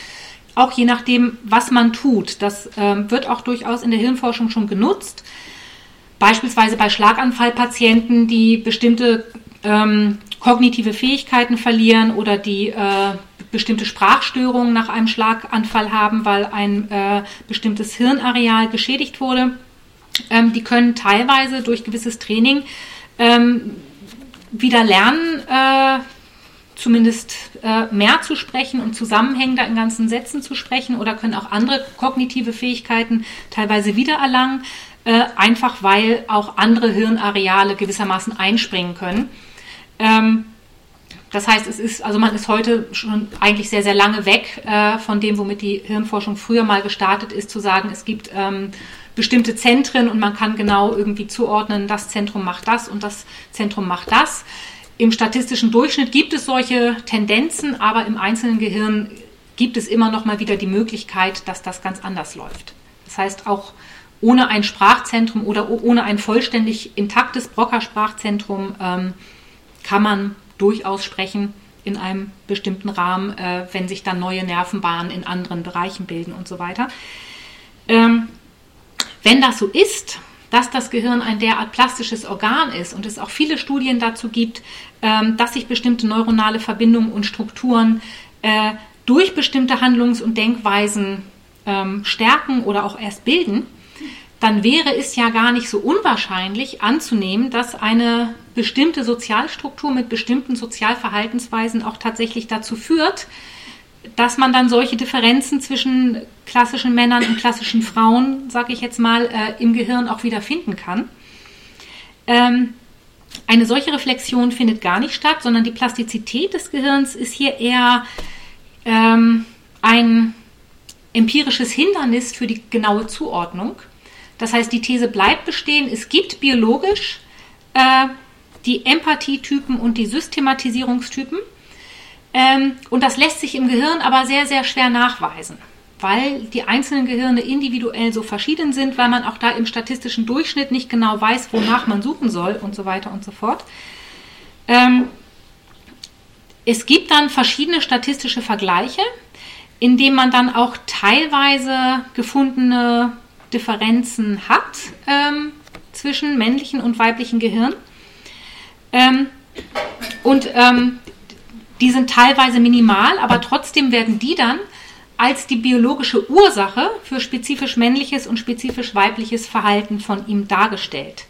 auch je nachdem, was man tut. Das ähm, wird auch durchaus in der Hirnforschung schon genutzt. Beispielsweise bei Schlaganfallpatienten, die bestimmte ähm, kognitive Fähigkeiten verlieren oder die äh, bestimmte Sprachstörungen nach einem Schlaganfall haben, weil ein äh, bestimmtes Hirnareal geschädigt wurde. Ähm, die können teilweise durch gewisses Training ähm, wieder lernen, äh, zumindest äh, mehr zu sprechen und zusammenhängender in ganzen Sätzen zu sprechen oder können auch andere kognitive Fähigkeiten teilweise wiedererlangen äh, einfach weil auch andere Hirnareale gewissermaßen einspringen können. Ähm, das heißt, es ist, also man ist heute schon eigentlich sehr, sehr lange weg äh, von dem, womit die Hirnforschung früher mal gestartet ist, zu sagen, es gibt ähm, bestimmte Zentren und man kann genau irgendwie zuordnen, das Zentrum macht das und das Zentrum macht das. Im statistischen Durchschnitt gibt es solche Tendenzen, aber im einzelnen Gehirn gibt es immer noch mal wieder die Möglichkeit, dass das ganz anders läuft. Das heißt, auch ohne ein Sprachzentrum oder ohne ein vollständig intaktes Brocker-Sprachzentrum ähm, kann man durchaus sprechen in einem bestimmten Rahmen, äh, wenn sich dann neue Nervenbahnen in anderen Bereichen bilden und so weiter. Ähm, wenn das so ist, dass das Gehirn ein derart plastisches Organ ist und es auch viele Studien dazu gibt, ähm, dass sich bestimmte neuronale Verbindungen und Strukturen äh, durch bestimmte Handlungs- und Denkweisen ähm, stärken oder auch erst bilden, dann wäre es ja gar nicht so unwahrscheinlich anzunehmen, dass eine bestimmte Sozialstruktur mit bestimmten Sozialverhaltensweisen auch tatsächlich dazu führt, dass man dann solche Differenzen zwischen klassischen Männern und klassischen Frauen, sage ich jetzt mal, äh, im Gehirn auch wieder finden kann. Ähm, eine solche Reflexion findet gar nicht statt, sondern die Plastizität des Gehirns ist hier eher ähm, ein empirisches Hindernis für die genaue Zuordnung. Das heißt, die These bleibt bestehen, es gibt biologisch äh, die Empathietypen und die Systematisierungstypen. Ähm, und das lässt sich im Gehirn aber sehr, sehr schwer nachweisen, weil die einzelnen Gehirne individuell so verschieden sind, weil man auch da im statistischen Durchschnitt nicht genau weiß, wonach man suchen soll und so weiter und so fort. Ähm, es gibt dann verschiedene statistische Vergleiche, indem man dann auch teilweise gefundene Differenzen hat ähm, zwischen männlichen und weiblichen Gehirn. Ähm, und ähm, die sind teilweise minimal, aber trotzdem werden die dann als die biologische Ursache für spezifisch männliches und spezifisch weibliches Verhalten von ihm dargestellt.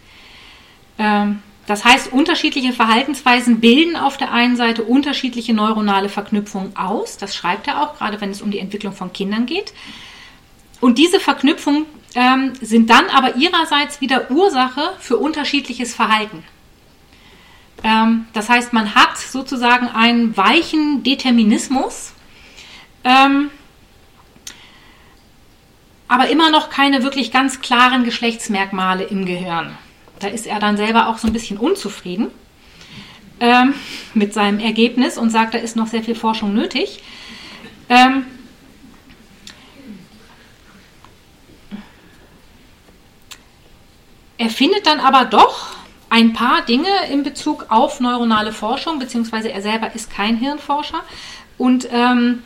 Ähm, das heißt, unterschiedliche Verhaltensweisen bilden auf der einen Seite unterschiedliche neuronale Verknüpfungen aus. Das schreibt er auch, gerade wenn es um die Entwicklung von Kindern geht. Und diese Verknüpfungen ähm, sind dann aber ihrerseits wieder Ursache für unterschiedliches Verhalten. Ähm, das heißt, man hat sozusagen einen weichen Determinismus, ähm, aber immer noch keine wirklich ganz klaren Geschlechtsmerkmale im Gehirn. Da ist er dann selber auch so ein bisschen unzufrieden ähm, mit seinem Ergebnis und sagt, da ist noch sehr viel Forschung nötig. Er findet dann aber doch ein paar Dinge in Bezug auf neuronale Forschung, beziehungsweise er selber ist kein Hirnforscher. Und ähm,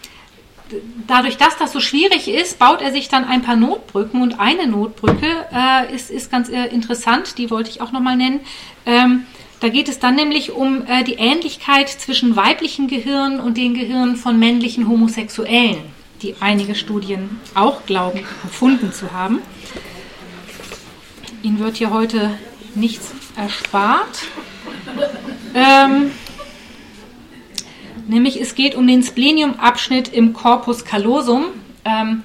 dadurch, dass das so schwierig ist, baut er sich dann ein paar Notbrücken. Und eine Notbrücke äh, ist, ist ganz äh, interessant, die wollte ich auch nochmal nennen. Ähm, da geht es dann nämlich um äh, die Ähnlichkeit zwischen weiblichen Gehirnen und den Gehirnen von männlichen Homosexuellen, die einige Studien auch glauben, gefunden zu haben. Ihnen wird hier heute nichts erspart. Ähm, nämlich es geht um den Splenium-Abschnitt im Corpus callosum. Ähm,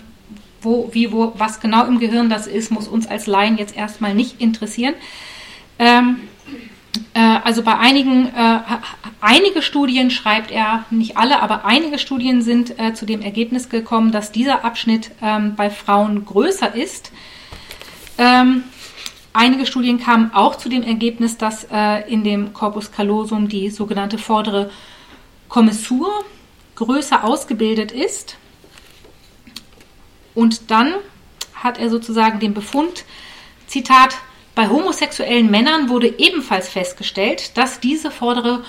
wo, wie, wo, was genau im Gehirn das ist, muss uns als Laien jetzt erstmal nicht interessieren. Ähm, äh, also bei einigen, äh, einige Studien schreibt er, nicht alle, aber einige Studien sind äh, zu dem Ergebnis gekommen, dass dieser Abschnitt ähm, bei Frauen größer ist. Ähm, einige Studien kamen auch zu dem Ergebnis, dass äh, in dem Corpus callosum die sogenannte vordere Kommissur größer ausgebildet ist. Und dann hat er sozusagen den Befund, Zitat, bei homosexuellen Männern wurde ebenfalls festgestellt, dass diese vordere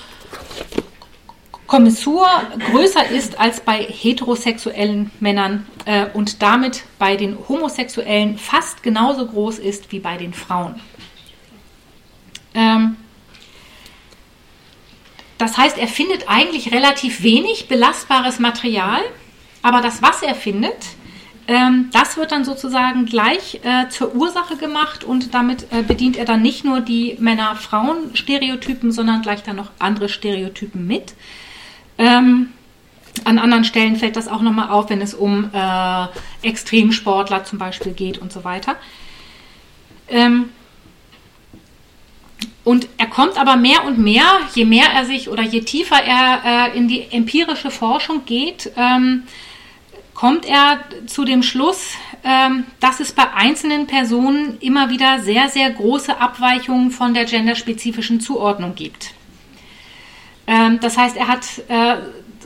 Kommissur größer ist als bei heterosexuellen Männern äh, und damit bei den Homosexuellen fast genauso groß ist wie bei den Frauen. Ähm, das heißt, er findet eigentlich relativ wenig belastbares Material, aber das, was er findet, ähm, das wird dann sozusagen gleich äh, zur Ursache gemacht und damit äh, bedient er dann nicht nur die Männer-Frauen-Stereotypen, sondern gleich dann noch andere Stereotypen mit. Ähm, an anderen Stellen fällt das auch nochmal auf, wenn es um äh, Extremsportler zum Beispiel geht und so weiter. Ähm, und er kommt aber mehr und mehr, je mehr er sich oder je tiefer er äh, in die empirische Forschung geht, ähm, kommt er zu dem Schluss, ähm, dass es bei einzelnen Personen immer wieder sehr, sehr große Abweichungen von der genderspezifischen Zuordnung gibt. Ähm, das heißt, er hat äh,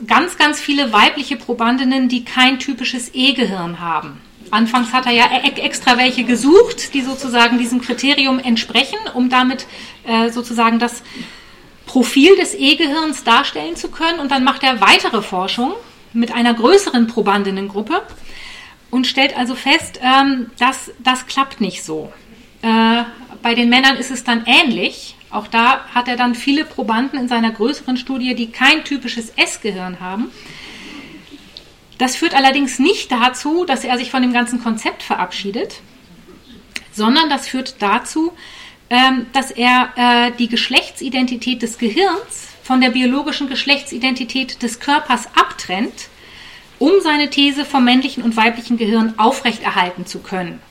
ganz, ganz viele weibliche Probandinnen, die kein typisches E-Gehirn haben. Anfangs hat er ja e-, extra welche gesucht, die sozusagen diesem Kriterium entsprechen, um damit äh, sozusagen das Profil des E-Gehirns darstellen zu können. Und dann macht er weitere Forschung mit einer größeren Probandinnengruppe und stellt also fest, ähm, dass das klappt nicht so. Äh, bei den Männern ist es dann ähnlich. Auch da hat er dann viele Probanden in seiner größeren Studie, die kein typisches S-Gehirn haben. Das führt allerdings nicht dazu, dass er sich von dem ganzen Konzept verabschiedet, sondern das führt dazu, ähm, dass er äh, die Geschlechtsidentität des Gehirns von der biologischen Geschlechtsidentität des Körpers abtrennt, um seine These vom männlichen und weiblichen Gehirn aufrechterhalten zu können.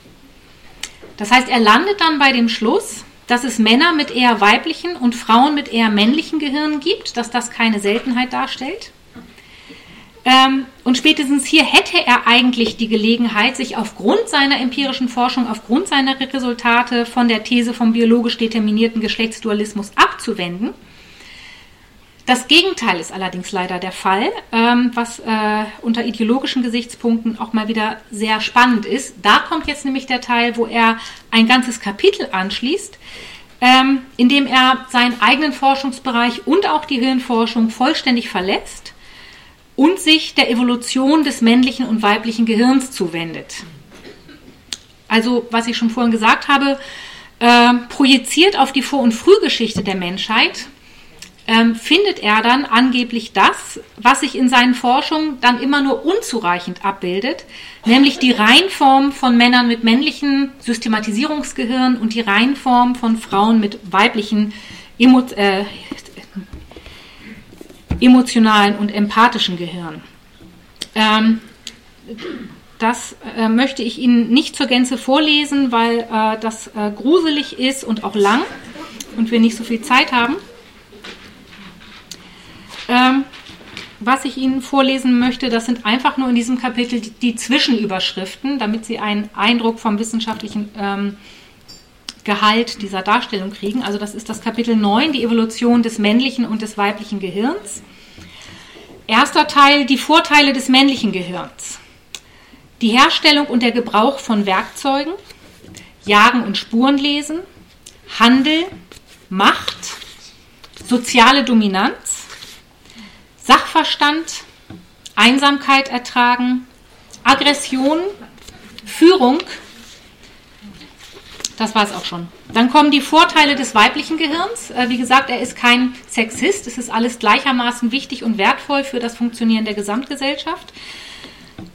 Das heißt, er landet dann bei dem Schluss, dass es Männer mit eher weiblichen und Frauen mit eher männlichen Gehirnen gibt, dass das keine Seltenheit darstellt. Ähm, und spätestens hier hätte er eigentlich die Gelegenheit, sich aufgrund seiner empirischen Forschung, aufgrund seiner Resultate von der These vom biologisch determinierten Geschlechtsdualismus abzuwenden das Gegenteil ist allerdings leider der Fall, ähm, was äh, unter ideologischen Gesichtspunkten auch mal wieder sehr spannend ist. Da kommt jetzt nämlich der Teil, wo er ein ganzes Kapitel anschließt, ähm, in dem er seinen eigenen Forschungsbereich und auch die Hirnforschung vollständig verletzt und sich der Evolution des männlichen und weiblichen Gehirns zuwendet. Also, was ich schon vorhin gesagt habe, äh, projiziert auf die Vor- und Frühgeschichte der Menschheit ähm, findet er dann angeblich das, was sich in seinen Forschungen dann immer nur unzureichend abbildet, nämlich die Reihenform von Männern mit männlichen Systematisierungsgehirn und die Reihenform von Frauen mit weiblichen emo äh, emotionalen und empathischen Gehirn. Ähm, das äh, möchte ich Ihnen nicht zur Gänze vorlesen, weil äh, das äh, gruselig ist und auch lang und wir nicht so viel Zeit haben. Ähm, was ich Ihnen vorlesen möchte, das sind einfach nur in diesem Kapitel die, Zwischenüberschriften, damit Sie einen Eindruck vom wissenschaftlichen ähm, Gehalt dieser Darstellung kriegen. Also das ist das Kapitel 9, die Evolution des männlichen und des weiblichen Gehirns. Erster Teil, die Vorteile des männlichen Gehirns. Die Herstellung und der Gebrauch von Werkzeugen, Jagen und Spurenlesen, Handel, Macht, soziale Dominanz, Sachverstand, Einsamkeit ertragen, Aggression, Führung. Das war es auch schon. Dann kommen die Vorteile des weiblichen Gehirns. Äh, wie gesagt, er ist kein Sexist. Es ist alles gleichermaßen wichtig und wertvoll für das Funktionieren der Gesamtgesellschaft.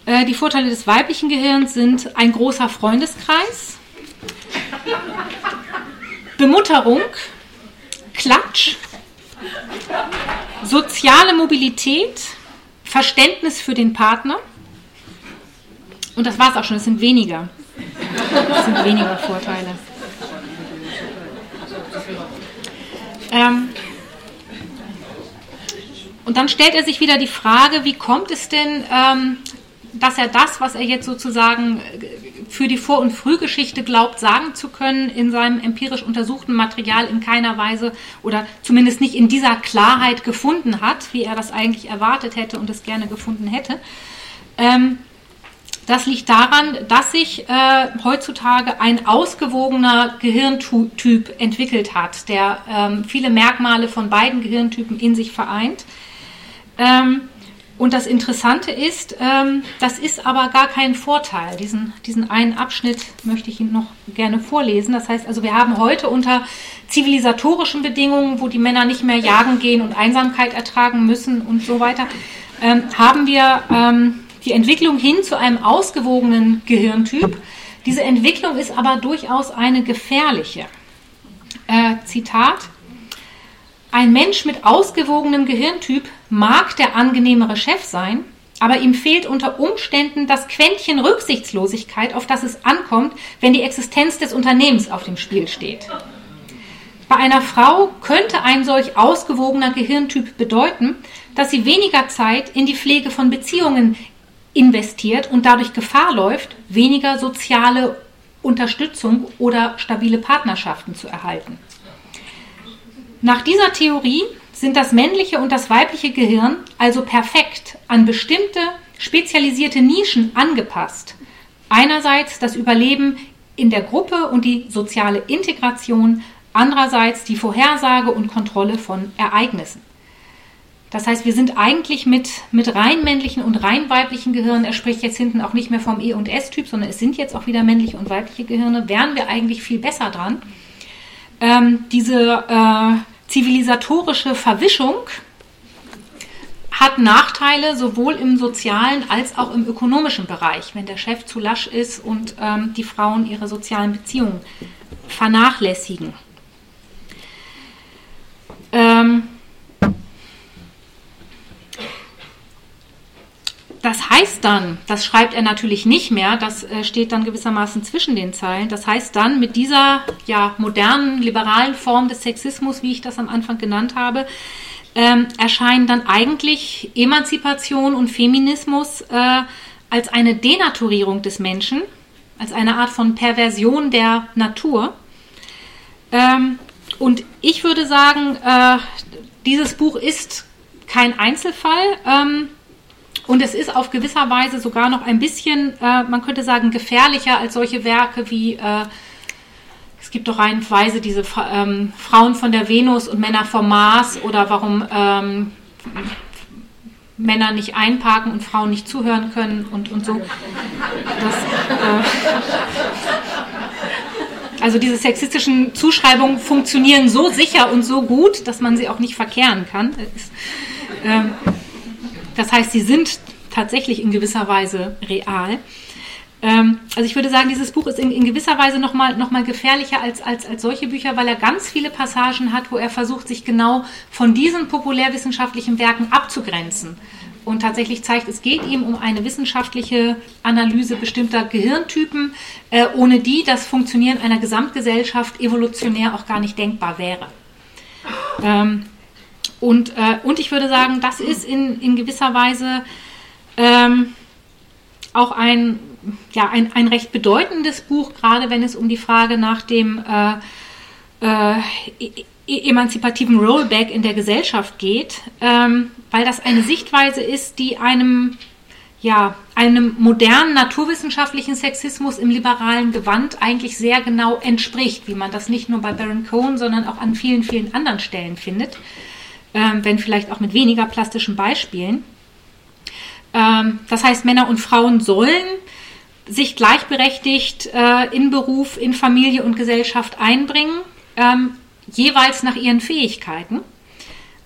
Äh, die Vorteile des weiblichen Gehirns sind ein großer Freundeskreis, Bemutterung, Klatsch, soziale Mobilität, Verständnis für den Partner. Und das war es auch schon, es sind weniger. Es sind weniger Vorteile. Ähm, und dann stellt er sich wieder die Frage, wie kommt es denn, ähm, dass er das, was er jetzt sozusagen für die Vor- und Frühgeschichte glaubt, sagen zu können, in seinem empirisch untersuchten Material in keiner Weise oder zumindest nicht in dieser Klarheit gefunden hat, wie er das eigentlich erwartet hätte und es gerne gefunden hätte. Ähm, das liegt daran, dass sich äh, heutzutage ein ausgewogener Gehirntyp entwickelt hat, der ähm, viele Merkmale von beiden Gehirntypen in sich vereint. Ähm, und das Interessante ist, ähm, das ist aber gar kein Vorteil. Diesen, diesen einen Abschnitt möchte ich Ihnen noch gerne vorlesen. Das heißt also, wir haben heute unter zivilisatorischen Bedingungen, wo die Männer nicht mehr jagen gehen und Einsamkeit ertragen müssen und so weiter, ähm, haben wir ähm, die Entwicklung hin zu einem ausgewogenen Gehirntyp. Diese Entwicklung ist aber durchaus eine gefährliche. Äh, Zitat. Ein Mensch mit ausgewogenem Gehirntyp mag der angenehmere Chef sein, aber ihm fehlt unter Umständen das Quäntchen Rücksichtslosigkeit, auf das es ankommt, wenn die Existenz des Unternehmens auf dem Spiel steht. Bei einer Frau könnte ein solch ausgewogener Gehirntyp bedeuten, dass sie weniger Zeit in die Pflege von Beziehungen investiert und dadurch Gefahr läuft, weniger soziale Unterstützung oder stabile Partnerschaften zu erhalten. Nach dieser Theorie sind das männliche und das weibliche Gehirn also perfekt an bestimmte spezialisierte Nischen angepasst. Einerseits das Überleben in der Gruppe und die soziale Integration, andererseits die Vorhersage und Kontrolle von Ereignissen. Das heißt, wir sind eigentlich mit, mit rein männlichen und rein weiblichen Gehirnen, er spricht jetzt hinten auch nicht mehr vom E- und S-Typ, sondern es sind jetzt auch wieder männliche und weibliche Gehirne, wären wir eigentlich viel besser dran. Ähm, diese äh, zivilisatorische Verwischung hat Nachteile sowohl im sozialen als auch im ökonomischen Bereich, wenn der Chef zu lasch ist und ähm, die Frauen ihre sozialen Beziehungen vernachlässigen. Ähm, Das heißt dann, das schreibt er natürlich nicht mehr, das äh, steht dann gewissermaßen zwischen den Zeilen, das heißt dann mit dieser ja, modernen, liberalen Form des Sexismus, wie ich das am Anfang genannt habe, ähm, erscheinen dann eigentlich Emanzipation und Feminismus äh, als eine Denaturierung des Menschen, als eine Art von Perversion der Natur. Ähm, und ich würde sagen, äh, dieses Buch ist kein Einzelfall. Ähm, und es ist auf gewisser Weise sogar noch ein bisschen, äh, man könnte sagen, gefährlicher als solche Werke wie, äh, es gibt doch reihenweise diese ähm, Frauen von der Venus und Männer vom Mars oder warum ähm, Männer nicht einparken und Frauen nicht zuhören können und, und so. Das, äh, also diese sexistischen Zuschreibungen funktionieren so sicher und so gut, dass man sie auch nicht verkehren kann. Es, ähm, das heißt, sie sind tatsächlich in gewisser Weise real. Ähm, also ich würde sagen, dieses Buch ist in, in gewisser Weise nochmal noch mal gefährlicher als, als, als solche Bücher, weil er ganz viele Passagen hat, wo er versucht, sich genau von diesen populärwissenschaftlichen Werken abzugrenzen. Und tatsächlich zeigt, es geht ihm um eine wissenschaftliche Analyse bestimmter Gehirntypen, äh, ohne die das Funktionieren einer Gesamtgesellschaft evolutionär auch gar nicht denkbar wäre. Ähm, und, äh, und ich würde sagen, das ist in, in gewisser Weise ähm, auch ein, ja, ein, ein recht bedeutendes Buch, gerade wenn es um die Frage nach dem äh, äh, e, e, emanzipativen Rollback in der Gesellschaft geht, ähm, weil das eine Sichtweise ist, die einem ja, einem modernen naturwissenschaftlichen Sexismus im liberalen Gewand eigentlich sehr genau entspricht, wie man das nicht nur bei Baron Cohen, sondern auch an vielen, vielen anderen Stellen findet ähm, wenn vielleicht auch mit weniger plastischen Beispielen. Ähm, das heißt, Männer und Frauen sollen sich gleichberechtigt äh, in Beruf, in Familie und Gesellschaft einbringen, ähm, jeweils nach ihren Fähigkeiten.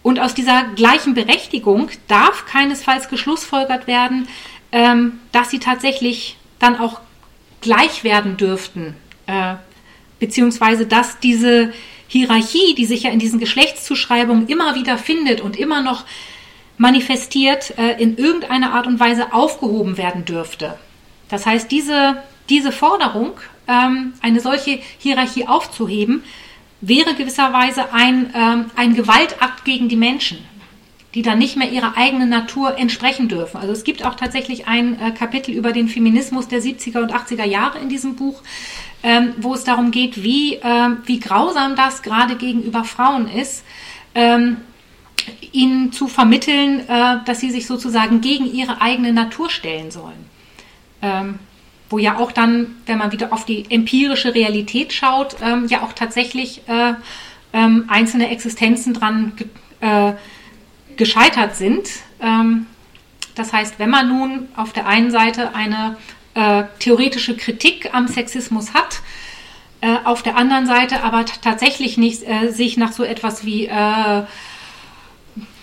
Und aus dieser gleichen Berechtigung darf keinesfalls geschlussfolgert werden, ähm, dass sie tatsächlich dann auch gleich werden dürften äh, beziehungsweise dass diese Hierarchie, die sich ja in diesen Geschlechtszuschreibungen immer wieder findet und immer noch manifestiert, äh, in irgendeiner Art und Weise aufgehoben werden dürfte. Das heißt, diese, diese Forderung, ähm, eine solche Hierarchie aufzuheben, wäre gewisserweise ein, ähm, ein Gewaltakt gegen die Menschen, die dann nicht mehr ihrer eigenen Natur entsprechen dürfen. Also es gibt auch tatsächlich ein äh, Kapitel über den Feminismus der 70er und 80er Jahre in diesem Buch, ähm, wo es darum geht, wie, äh, wie grausam das gerade gegenüber Frauen ist, ähm, ihnen zu vermitteln, äh, dass sie sich sozusagen gegen ihre eigene Natur stellen sollen. Ähm, wo ja auch dann, wenn man wieder auf die empirische Realität schaut, ähm, ja auch tatsächlich äh, ähm, einzelne Existenzen dran äh, gescheitert sind. Ähm, das heißt, wenn man nun auf der einen Seite eine äh, theoretische Kritik am Sexismus hat, äh, auf der anderen Seite aber tatsächlich nicht äh, sich nach so etwas wie äh,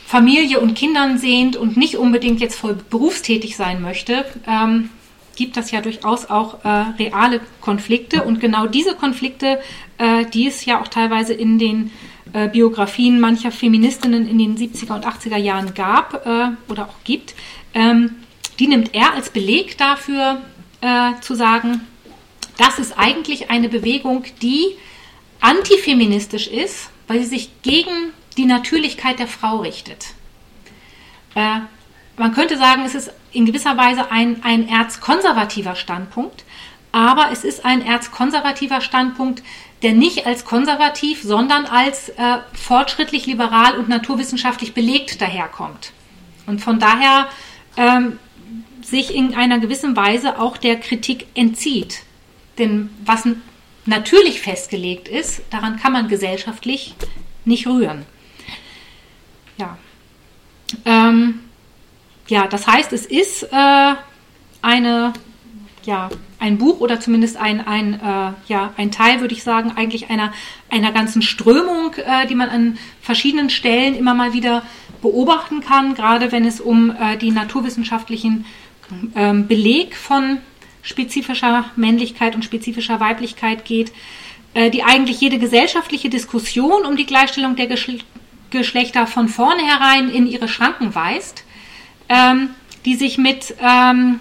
Familie und Kindern sehnt und nicht unbedingt jetzt voll berufstätig sein möchte, ähm, gibt das ja durchaus auch äh, reale Konflikte. Und genau diese Konflikte, äh, die es ja auch teilweise in den äh, Biografien mancher Feministinnen in den 70er und 80er Jahren gab äh, oder auch gibt, ähm, die nimmt er als Beleg dafür äh, zu sagen, das ist eigentlich eine Bewegung, die antifeministisch ist, weil sie sich gegen die Natürlichkeit der Frau richtet. Äh, man könnte sagen, es ist in gewisser Weise ein, ein erzkonservativer Standpunkt, aber es ist ein erzkonservativer Standpunkt, der nicht als konservativ, sondern als äh, fortschrittlich, liberal und naturwissenschaftlich belegt daherkommt. Und von daher ähm, sich in einer gewissen Weise auch der Kritik entzieht. Denn was natürlich festgelegt ist, daran kann man gesellschaftlich nicht rühren. Ja. Ähm, ja, das heißt, es ist äh, eine, ja, ein Buch oder zumindest ein, ein, äh, ja, ein Teil, würde ich sagen, eigentlich einer, einer ganzen Strömung, äh, die man an verschiedenen Stellen immer mal wieder beobachten kann, gerade wenn es um äh, die naturwissenschaftlichen ähm, Beleg von spezifischer Männlichkeit und spezifischer Weiblichkeit geht, äh, die eigentlich jede gesellschaftliche Diskussion um die Gleichstellung der Geschl Geschlechter von vornherein in ihre Schranken weist ähm, die sich mit ähm,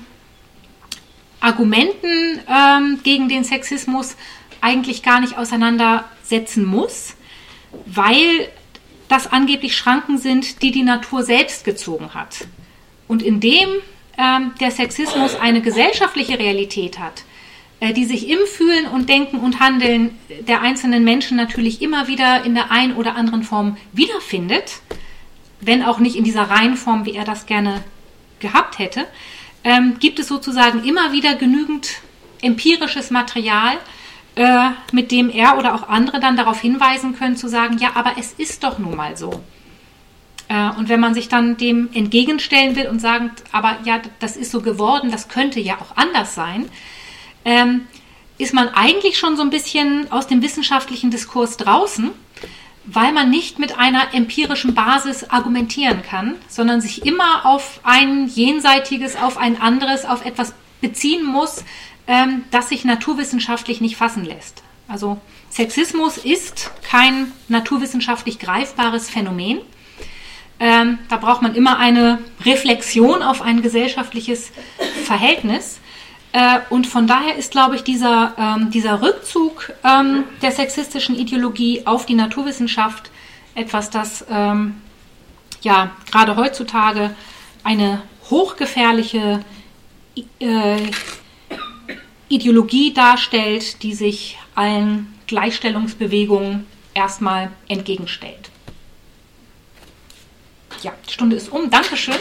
Argumenten ähm, gegen den Sexismus eigentlich gar nicht auseinandersetzen muss, weil das angeblich Schranken sind, die die Natur selbst gezogen hat. Und indem ähm, der Sexismus eine gesellschaftliche Realität hat, äh, die sich im Fühlen und Denken und Handeln der einzelnen Menschen natürlich immer wieder in der einen oder anderen Form wiederfindet, wenn auch nicht in dieser Reihenform, wie er das gerne gehabt hätte, ähm, gibt es sozusagen immer wieder genügend empirisches Material, äh, mit dem er oder auch andere dann darauf hinweisen können, zu sagen, ja, aber es ist doch nun mal so. Äh, und wenn man sich dann dem entgegenstellen will und sagt, aber ja, das ist so geworden, das könnte ja auch anders sein, ähm, ist man eigentlich schon so ein bisschen aus dem wissenschaftlichen Diskurs draußen weil man nicht mit einer empirischen Basis argumentieren kann, sondern sich immer auf ein jenseitiges, auf ein anderes, auf etwas beziehen muss, ähm, das sich naturwissenschaftlich nicht fassen lässt. Also Sexismus ist kein naturwissenschaftlich greifbares Phänomen. Ähm, da braucht man immer eine Reflexion auf ein gesellschaftliches Verhältnis. Äh, und von daher ist, glaube ich, dieser, ähm, dieser Rückzug ähm, der sexistischen Ideologie auf die Naturwissenschaft etwas, das ähm, ja gerade heutzutage eine hochgefährliche äh, Ideologie darstellt, die sich allen Gleichstellungsbewegungen erstmal entgegenstellt. Ja, die Stunde ist um. Dankeschön.